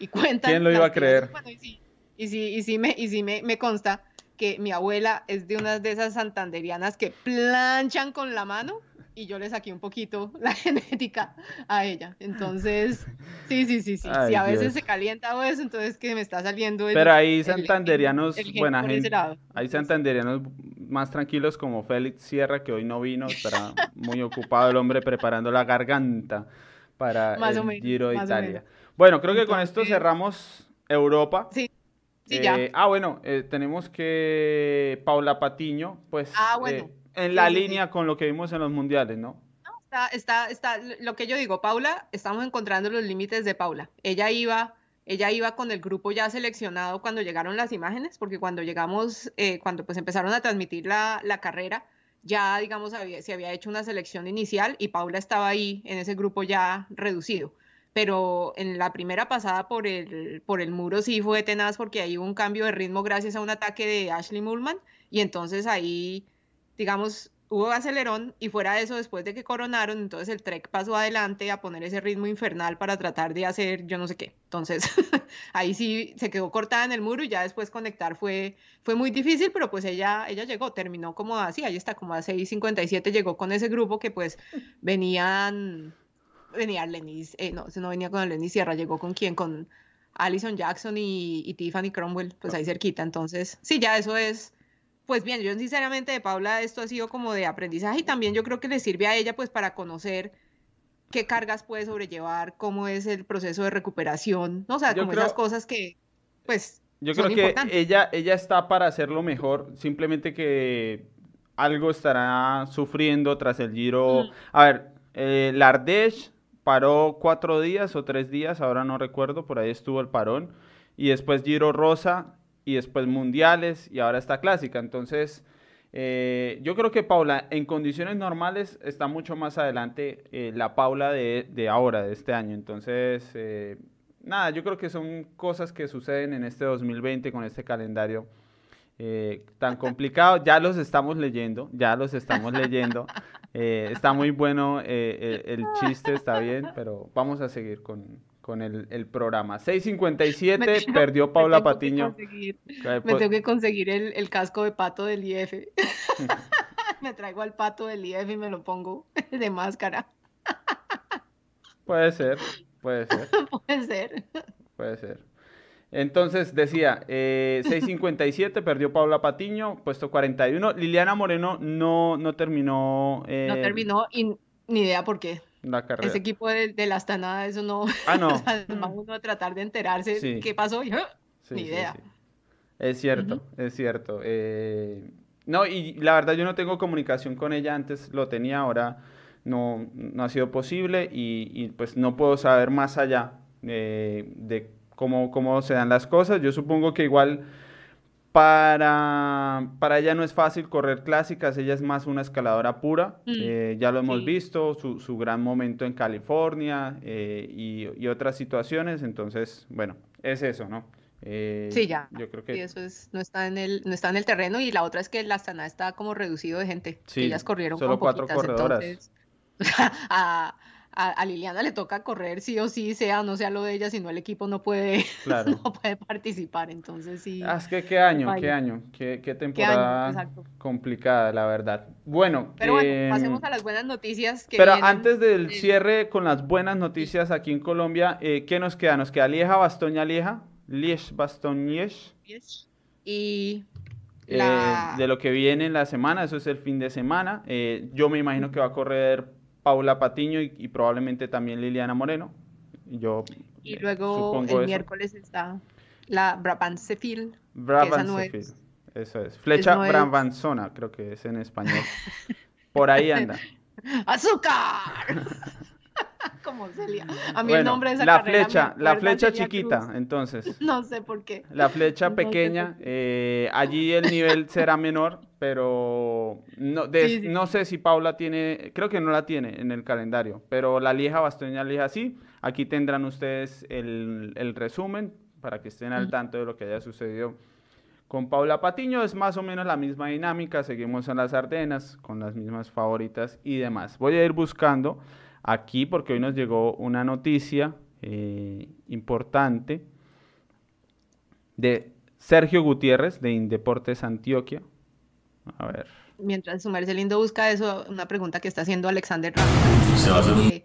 Y cuentan. ¿Quién lo iba a creer? y sí, y sí, y sí, me, y sí me, me consta que mi abuela es de unas de esas santanderianas que planchan con la mano y yo le saqué un poquito la [laughs] genética a ella. Entonces, sí, sí, sí, sí. si a veces se calienta o eso, entonces que me está saliendo el, Pero hay santanderianos, buena gente. Hay santanderianos más tranquilos como Félix Sierra, que hoy no vino, estará muy ocupado el hombre preparando la garganta para el Giro de Italia. Bueno, creo que con esto cerramos Europa. Sí. Eh, ah, bueno, eh, tenemos que Paula Patiño, pues ah, eh, en la línea con lo que vimos en los mundiales, ¿no? está, está, está, lo que yo digo, Paula, estamos encontrando los límites de Paula. Ella iba, ella iba con el grupo ya seleccionado cuando llegaron las imágenes, porque cuando llegamos, cuando pues empezaron a transmitir la, la carrera, ya digamos se había hecho una selección inicial y Paula estaba ahí en ese grupo ya reducido pero en la primera pasada por el, por el muro sí fue tenaz porque ahí hubo un cambio de ritmo gracias a un ataque de Ashley Mullman y entonces ahí, digamos, hubo acelerón y fuera de eso, después de que coronaron, entonces el Trek pasó adelante a poner ese ritmo infernal para tratar de hacer yo no sé qué. Entonces [laughs] ahí sí se quedó cortada en el muro y ya después conectar fue, fue muy difícil, pero pues ella, ella llegó, terminó como así, ahí está, como a 6.57 llegó con ese grupo que pues venían, venía Lenny, eh, no, no venía con Lenny Sierra, llegó con quién, con Alison Jackson y, y Tiffany Cromwell, pues ahí cerquita, entonces sí, ya eso es pues bien, yo sinceramente de Paula esto ha sido como de aprendizaje y también yo creo que le sirve a ella pues para conocer qué cargas puede sobrellevar, cómo es el proceso de recuperación, ¿no? O sea, como esas cosas que pues yo creo que ella ella está para hacerlo mejor, simplemente que algo estará sufriendo tras el Giro. Mm. A ver, eh, Lardèche paró cuatro días o tres días, ahora no recuerdo, por ahí estuvo el parón. Y después Giro Rosa, y después mundiales y ahora está clásica. Entonces, eh, yo creo que Paula, en condiciones normales, está mucho más adelante eh, la Paula de, de, ahora, de este año. Entonces, eh, nada, yo creo que son cosas que suceden en este 2020 con este calendario tan [laughs] complicado. Ya los estamos leyendo, ya los estamos leyendo. [laughs] está muy bueno el chiste, está bien, pero vamos a seguir con, con el, el programa. 6.57, perdió Paula Patiño. me tengo que conseguir el, el, casco de pato del IF. [laughs] [laughs] me traigo al pato del IF y me lo pongo [laughs] de máscara. puede ser, puede ser. puede ser. Puede ser. Entonces decía, eh, [laughs] 6.57 perdió Paula Patiño, puesto 41. Liliana Moreno no, no terminó. Eh... No terminó y ni idea por qué. Ese equipo de, de la Astana, eso no. Ah, no. [laughs] vamos a tratar de enterarse qué pasó. Ni idea. Es cierto, es cierto. Eh, no, y la verdad yo no tengo comunicación con ella, antes lo tenía, ahora no, no ha sido posible y, pues no puedo saber más allá eh, de cómo, cómo se dan las cosas. Yo supongo que igual para, para ella no es fácil correr clásicas, ella es más una escaladora pura, mm, eh, ya lo hemos visto, su, su, gran momento en California eh, y, y, otras situaciones, entonces, bueno, es eso, ¿no? Eh, sí, ya. Yo creo que... eso es, no, está en el, no está en el terreno y la otra es que la Astana está como reducido de gente, sí, ellas corrieron solo cuatro corredoras. Entonces, [laughs] a, a, Liliana le toca correr sí o sí, sea o no sea lo de ella, si no el equipo no puede, [laughs] no puede participar. Entonces sí. Ah, es que qué año, qué año, qué, qué temporada complicada, la verdad. Bueno, pero bueno, em, pasemos a las buenas noticias. pero antes del cierre con las buenas noticias aquí en Colombia, eh, ¿qué nos queda? Nos queda Lieja, Bastoña, Lieja, Liege, Bastogne. Y eh, de lo que viene en la semana, eso es el fin de semana. Eh, yo me imagino que va a correr Paula Patiño y, probablemente también Liliana Moreno. Yo y luego el miércoles está la Brabantsefil. Brabantsefil, eso es. Flecha Brabanzona, creo que es en español. Por ahí anda. [laughs] ¡Azúcar! [laughs] [laughs] Como Celia. A mí el nombre de esa la flecha, la flecha chiquita, entonces. [laughs] No sé por qué. La flecha pequeña, eh, allí el nivel será menor, pero no, no sé si Paula tiene, creo que no la tiene en el calendario, pero la Lieja Bastoña Lieja sí. Aquí tendrán ustedes el, el resumen para que estén al tanto de lo que haya sucedido con Paula Patiño. Es más o menos la misma dinámica, seguimos en las Ardenas con las mismas favoritas y demás. Voy a ir buscando aquí porque hoy nos llegó una noticia eh, importante de Sergio Gutiérrez de Indeportes Antioquia. A ver. Mientras su Lindo busca eso, una pregunta que está haciendo Alexander Ramos.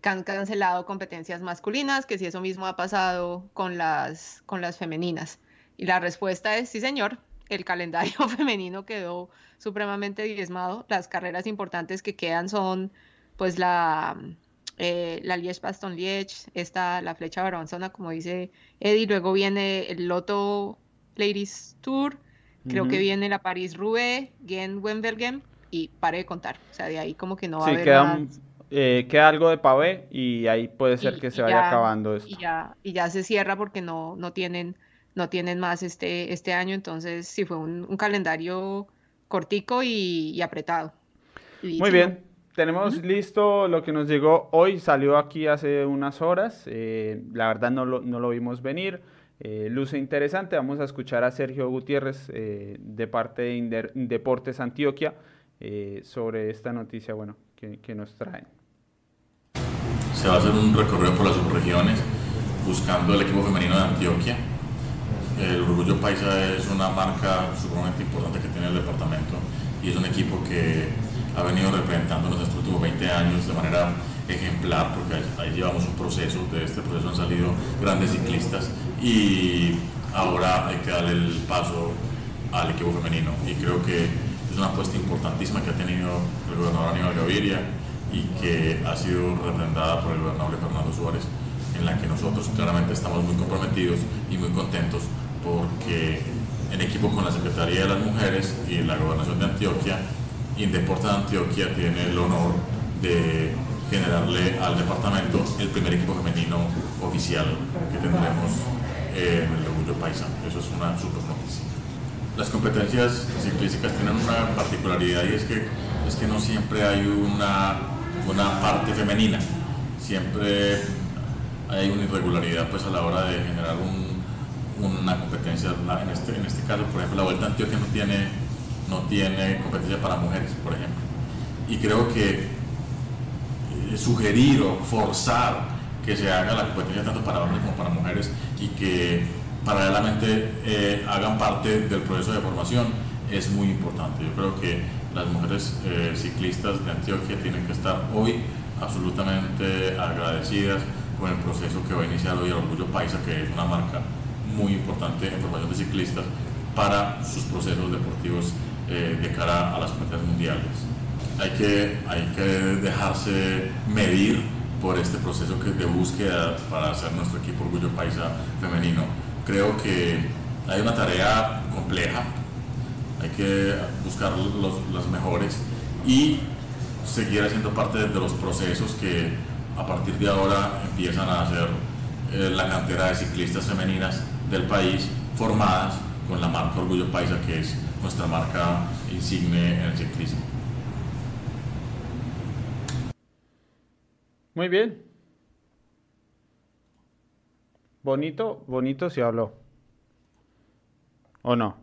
Que han cancelado competencias masculinas, que si eso mismo ha pasado con las, con las femeninas. Y la respuesta es sí, señor. El calendario [laughs] femenino quedó supremamente diezmado. Las carreras importantes que quedan son pues la, eh, la Liège Baston Liège, está la flecha Barbanzona, como dice Eddie. Luego viene el Loto Ladies Tour Creo que viene la París-Roubaix, Gen Wenbergen y pare de contar. O sea, de ahí como que no va a haber queda, eh, queda algo de pavé y ahí puede ser que se vaya acabando esto. Y ya, y ya se cierra porque no, no tienen no tienen más este, este año, entonces sí fue un, calendario cortico y, apretado. Muy bien, tenemos listo lo que nos llegó hoy, salió aquí hace unas horas, eh, la verdad no lo, no lo vimos venir. Eh, luce interesante. Vamos a escuchar a Sergio Gutiérrez eh, de parte de Deportes Antioquia eh, sobre esta noticia, bueno, que, que nos traen. Se va a hacer un recorrido por las subregiones buscando el equipo femenino de Antioquia. El Orgullo Paisa es una marca sumamente importante que tiene el departamento y es un equipo que ha venido representando en los últimos 20 años de manera ejemplar, porque ahí llevamos un proceso, de este proceso han salido grandes ciclistas y ahora hay que darle el paso al equipo femenino. Y creo que es una apuesta importantísima que ha tenido el gobernador Aníbal Gaviria y que ha sido representada por el gobernador Fernando Suárez, en la que nosotros claramente estamos muy comprometidos y muy contentos porque en equipo con la Secretaría de las Mujeres y la Gobernación de Antioquia, Indeporte de Antioquia tiene el honor de generarle al departamento el primer equipo femenino oficial que tendremos en el Orgullo Paisa. Eso es una super noticia. Las competencias ciclísticas tienen una particularidad y es que, es que no siempre hay una, una parte femenina. Siempre hay una irregularidad pues, a la hora de generar una competencia. En este, en este caso, por ejemplo, la Vuelta a Antioquia no tiene, no tiene competencia para mujeres, por ejemplo. Y creo que eh, sugerir o forzar que se haga la competencia tanto para hombres como para mujeres y que paralelamente eh, hagan parte del proceso de formación es muy importante. Yo creo que las mujeres eh, ciclistas de Antioquia tienen que estar hoy absolutamente agradecidas con el proceso que va a iniciar hoy el Orgullo Paisa, que es una marca muy importante en formación de ciclistas para sus procesos deportivos eh, de cara a las competencias mundiales. Hay que, hay que dejarse medir por este proceso de búsqueda para hacer nuestro equipo Orgullo Paisa femenino. Creo que hay una tarea compleja, hay que buscar los, los mejores y seguir haciendo parte de los procesos que a partir de ahora empiezan a hacer eh, la cantera de ciclistas femeninas del país formadas con la marca Orgullo Paisa, que es nuestra marca insigne en el ciclismo. Muy bien. Bonito, bonito se habló. ¿O no?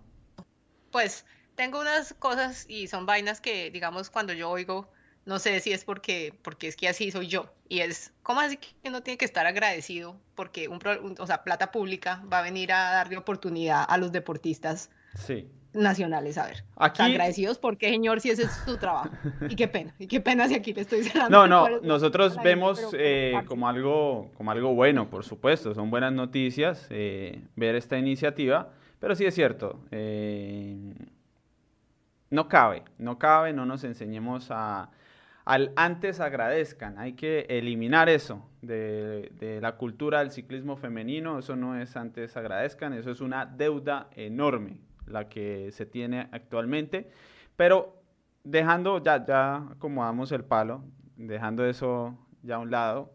Pues tengo unas cosas y son vainas que, digamos, cuando yo oigo, no sé si es porque, porque es que así soy yo. Y es, ¿cómo así que uno tiene que estar agradecido? Porque un, o sea, plata pública va a venir a darle oportunidad a los deportistas sí nacionales. A ver, aquí... agradecidos porque, señor, si ese es su trabajo. Y qué pena, y qué pena si aquí le estoy cerrando. No, no, nosotros vemos eh, como, algo, como algo bueno, por supuesto, son buenas noticias eh, ver esta iniciativa, pero sí es cierto, eh, no cabe, no cabe, no nos enseñemos a... Al antes agradezcan, hay que eliminar eso de, de la cultura del ciclismo femenino, eso no es antes agradezcan, eso es una deuda enorme la que se tiene actualmente. Pero dejando, ya, ya acomodamos el palo, dejando eso ya a un lado,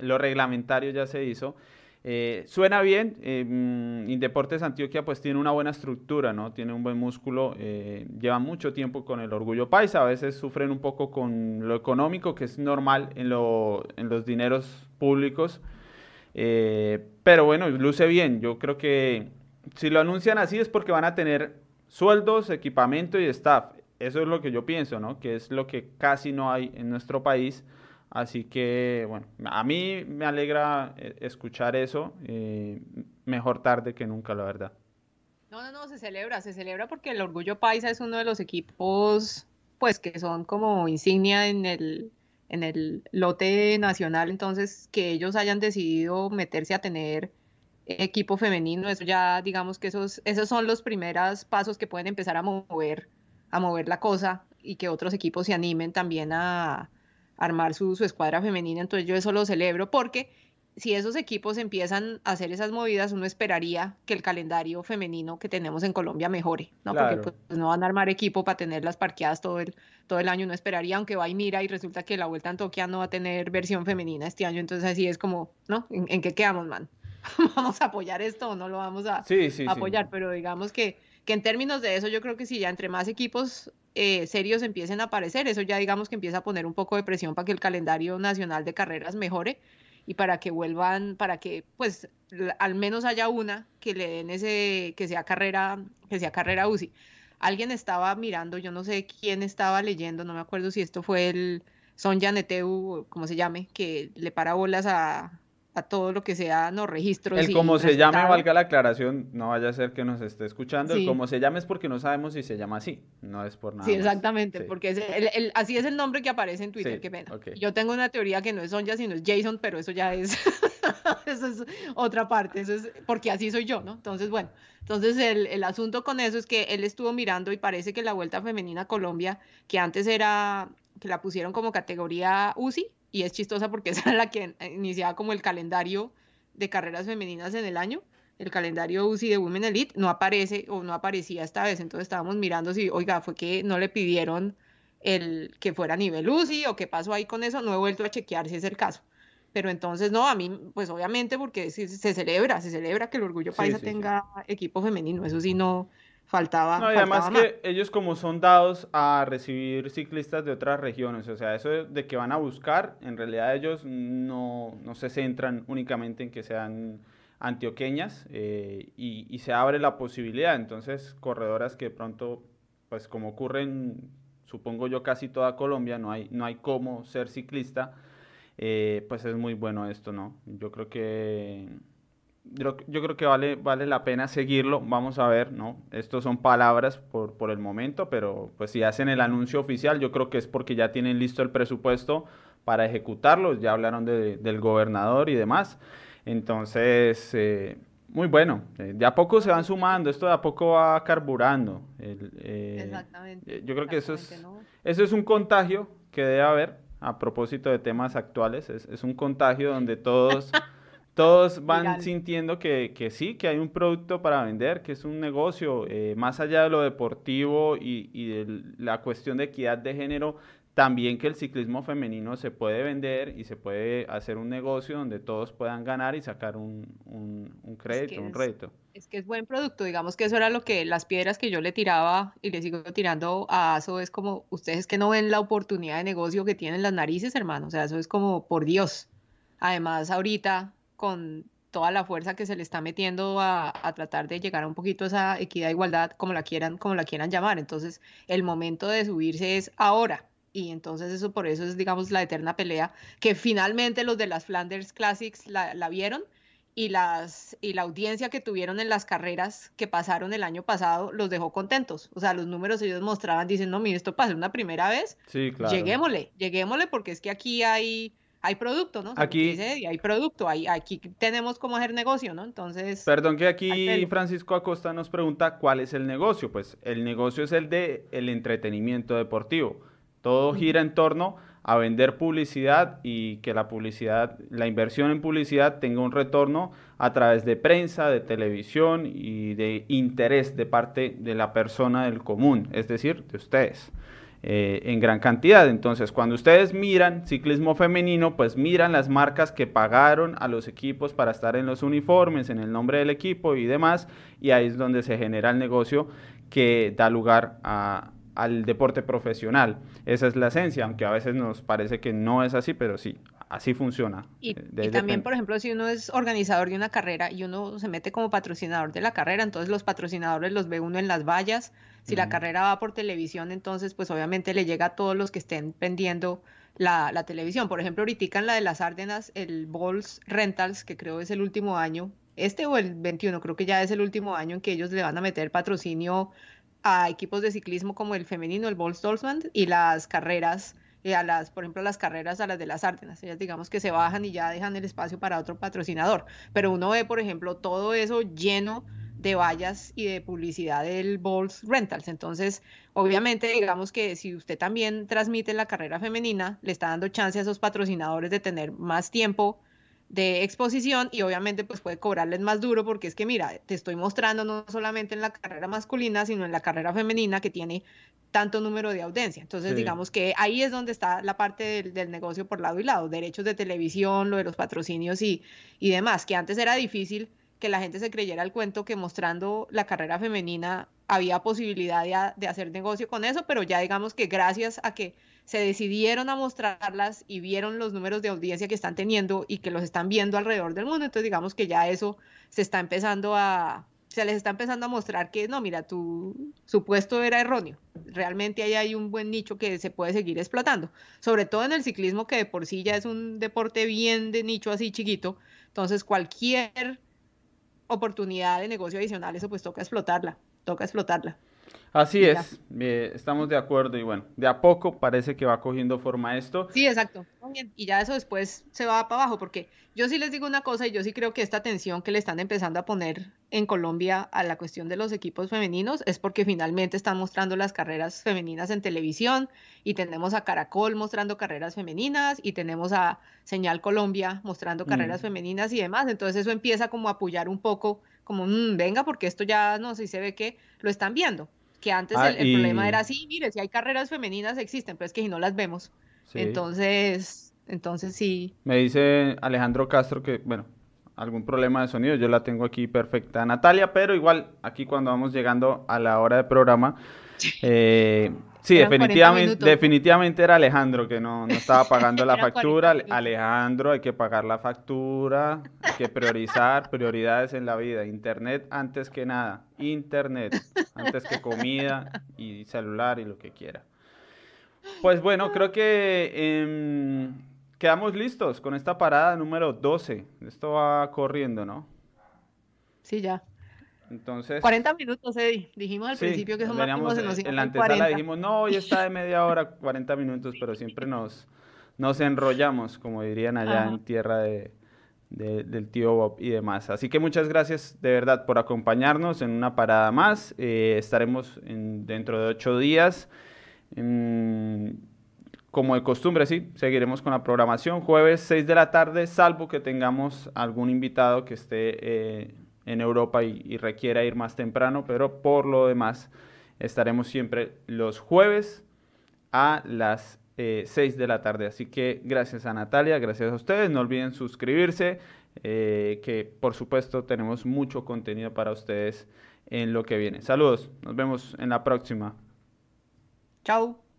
lo reglamentario ya se hizo. Eh, suena bien, eh, Indeportes Antioquia pues tiene una buena estructura, ¿no? Tiene un buen músculo, eh, lleva mucho tiempo con el orgullo paisa, a veces sufren un poco con lo económico, que es normal en, lo, en los dineros públicos, pero bueno, luce bien, yo creo que si lo anuncian así es porque van a tener sueldos, equipamiento y staff. Eso es lo que yo pienso, ¿no? Que es lo que casi no hay en nuestro país. Así que, bueno, a mí me alegra eh, escuchar eso. Eh, mejor tarde que nunca, la verdad. No, no, no, se celebra, se celebra porque el Orgullo Paisa es uno de los equipos, pues, que son como insignia en el, en el lote nacional. Entonces, que ellos hayan decidido meterse a tener equipo femenino, eso ya digamos que esos, esos son los primeros pasos que pueden empezar a mover, a mover la cosa y que otros equipos se animen también a, armar su, escuadra femenina, entonces yo eso lo celebro porque si esos equipos empiezan a hacer esas movidas, uno esperaría que el calendario femenino que tenemos en Colombia mejore, ¿no? Porque pues, no van a armar equipo para tenerlas parqueadas todo el, todo el año, uno esperaría, aunque va y mira y resulta que la Vuelta a Antioquia no va a tener versión femenina este año, entonces así es como, ¿no? ¿En, en qué quedamos, man? [laughs] vamos a apoyar esto o no lo vamos a apoyar, pero digamos que, que en términos de eso yo creo que si ya entre más equipos eh, serios empiecen a aparecer, eso ya digamos que empieza a poner un poco de presión para que el calendario nacional de carreras mejore y para que vuelvan, para que pues al menos haya una que le den ese, que sea carrera, que sea carrera UCI. alguien estaba mirando, yo no sé quién estaba leyendo, no me acuerdo si esto fue el Sonja Neteu, como se llame, que le para bolas a, a todo lo que sea no registros. El como se llame, valga la aclaración, no vaya a ser que nos esté escuchando. El como se llame es porque no sabemos si se llama así, no es por nada. Sí, exactamente, porque es así es el nombre que aparece en Twitter, qué pena. Yo tengo una teoría que no es Sonja, sino es Jason, pero eso ya es, [laughs] eso es otra parte, eso es porque así soy yo, ¿no? Entonces, bueno, entonces el, el asunto con eso es que él estuvo mirando y parece que la Vuelta Femenina a Colombia, que antes era, que la pusieron como categoría UCI, y es chistosa porque [laughs] era la que iniciaba como el calendario de carreras femeninas en el año. El calendario UCI de Women Elite no aparece o no aparecía esta vez, entonces estábamos mirando si, oiga, fue que no le pidieron el que fuera a nivel UCI o qué pasó ahí con eso, no he vuelto a chequear si es el caso. Pero entonces, no, a mí, pues obviamente porque se, celebra, se celebra que el Orgullo Paisa tenga equipo femenino, eso sí no, faltaba. No, y además que ellos como son dados a recibir ciclistas de otras regiones, o sea, eso de que van a buscar, en realidad ellos no, no se centran únicamente en que sean antioqueñas eh, y, y, se abre la posibilidad, entonces corredoras que pronto, pues como ocurre en, supongo yo, casi toda Colombia, no hay, no hay cómo ser ciclista, eh, pues es muy bueno esto, ¿no? Yo creo que yo, creo que vale, vale la pena seguirlo. Vamos a ver, ¿no? Estos son palabras por, por el momento, pero pues si hacen el anuncio oficial, yo creo que es porque ya tienen listo el presupuesto para ejecutarlo. Ya hablaron del gobernador y demás. Entonces, eh, muy bueno. Eh, de a poco se van sumando, esto de a poco va carburando. Eh, exactamente. Yo creo que eso es, eso es un contagio que debe haber a propósito de temas actuales. Es, es un contagio donde todos... [laughs] todos van sintiendo que, que, sí, que hay un producto para vender, que es un negocio, eh, más allá de lo deportivo y, y, de la cuestión de equidad de género, también que el ciclismo femenino se puede vender y se puede hacer un negocio donde todos puedan ganar y sacar un, un, crédito, un rédito. Es que es buen producto, digamos que eso era lo que las piedras que yo le tiraba y le sigo tirando a eso es como, ustedes que no ven la oportunidad de negocio que tienen las narices, hermano, o sea, eso es como, por Dios. Además, ahorita con toda la fuerza que se le está metiendo a, tratar de llegar a un poquito a esa equidad, igualdad, como la quieran, como la quieran llamar. Entonces, el momento de subirse es ahora. Y entonces eso por eso es, digamos, la eterna pelea, que finalmente los de las Flanders Classics la, vieron y, las, y la audiencia que tuvieron en las carreras que pasaron el año pasado los dejó contentos. O sea, los números ellos mostraban, dicen, no, mire, esto pasa una primera vez. Sí, claro. Lleguémosle, lleguémosle porque es que aquí hay hay producto, ¿no? aquí hay producto, hay, aquí tenemos cómo hacer negocio, ¿no? Entonces... Perdón que aquí Francisco Acosta nos pregunta cuál es el negocio. Pues el negocio es el de el entretenimiento deportivo. Todo gira en torno a vender publicidad y que la publicidad, la inversión en publicidad tenga un retorno a través de prensa, de televisión y de interés de parte de la persona del común, es decir, de ustedes. Eh, en gran cantidad. Entonces, cuando ustedes miran ciclismo femenino, pues miran las marcas que pagaron a los equipos para estar en los uniformes, en el nombre del equipo y demás, y ahí es donde se genera el negocio que da lugar al deporte profesional. Esa es la esencia, aunque a veces nos parece que no es así, pero sí, así funciona. Y, eh, también, por ejemplo, si uno es organizador de una carrera y uno se mete como patrocinador de la carrera, entonces los patrocinadores los ve uno en las vallas. Si la carrera va por televisión, entonces pues obviamente le llega a todos los que estén vendiendo la, la televisión. Por ejemplo, ahorita en la de las Árdenas, el Balls Rentals, que creo es el último año, este o el 21, creo que ya es el último año en que ellos le van a meter patrocinio a equipos de ciclismo como el femenino, el Balls Dolphins, y las carreras y a las, por ejemplo, las carreras a las de las Árdenas. Ellas digamos que se bajan y ya dejan el espacio para otro patrocinador. Pero uno ve, por ejemplo, todo eso lleno de vallas y de publicidad del Balls Rentals. Entonces, obviamente, digamos que si usted también transmite la carrera femenina, le está dando chance a esos patrocinadores de tener más tiempo de exposición y obviamente pues puede cobrarles más duro porque es que mira, te estoy mostrando no solamente en la carrera masculina, sino en la carrera femenina que tiene tanto número de audiencia. Entonces, digamos que ahí es donde está la parte del, negocio por lado y lado, derechos de televisión, lo de los patrocinios y, y demás, que antes era difícil que la gente se creyera el cuento que mostrando la carrera femenina había posibilidad de, de hacer negocio con eso, pero ya digamos que gracias a que se decidieron a mostrarlas y vieron los números de audiencia que están teniendo y que los están viendo alrededor del mundo. Entonces digamos que ya eso se está empezando a, se les está empezando a mostrar que no, mira, tu supuesto era erróneo. Realmente ahí hay un buen nicho que se puede seguir explotando, sobre todo en el ciclismo que de por sí ya es un deporte bien de nicho así chiquito, entonces cualquier oportunidad de negocio adicional, eso pues toca explotarla, toca explotarla. Así es, eh, estamos de acuerdo y bueno, de a poco parece que va cogiendo forma esto. Sí, exacto. Y ya eso después se va para abajo, porque yo sí les digo una cosa y yo sí creo que esta atención que le están empezando a poner en Colombia a la cuestión de los equipos femeninos es porque finalmente están mostrando las carreras femeninas en televisión y tenemos a Caracol mostrando carreras femeninas y tenemos a Señal Colombia mostrando carreras mm. femeninas y demás. Entonces eso empieza como a apoyar un poco, como, mm, venga, porque esto ya no sé si se ve que lo están viendo que antes ah, el, problema era así, mire, si hay carreras femeninas existen, pero es que si no las vemos. Entonces, entonces sí. Me dice Alejandro Castro que, bueno, algún problema de sonido, yo la tengo aquí perfecta, Natalia, pero igual aquí cuando vamos llegando a la hora de programa, [laughs] eh, Sí, definitivamente, definitivamente era Alejandro que no, no estaba pagando la [laughs] factura. Alejandro, hay que pagar la factura, hay que priorizar prioridades en la vida. Internet antes que nada. Internet antes que comida y celular y lo que quiera. Pues bueno, creo que em, quedamos listos con esta parada número 12. Esto va corriendo, ¿no? Sí, ya. Entonces, 40 minutos, Eddie. Dijimos al principio que son máximos en los En la antesala dijimos, no, hoy está de media hora, 40 minutos, pero siempre nos, nos enrollamos, como dirían allá en tierra de, del tío Bob y demás. Así que muchas gracias de verdad por acompañarnos en una parada más. Eh, estaremos en, dentro de ocho días. como de costumbre, sí, seguiremos con la programación. Jueves 6 de la tarde, salvo que tengamos algún invitado que esté... Eh, en Europa y, requiera ir más temprano, pero por lo demás estaremos siempre los jueves a las 6 eh, de la tarde. Así que gracias a Natalia, gracias a ustedes. No olviden suscribirse, eh, que por supuesto tenemos mucho contenido para ustedes en lo que viene. Saludos, nos vemos en la próxima. Chao.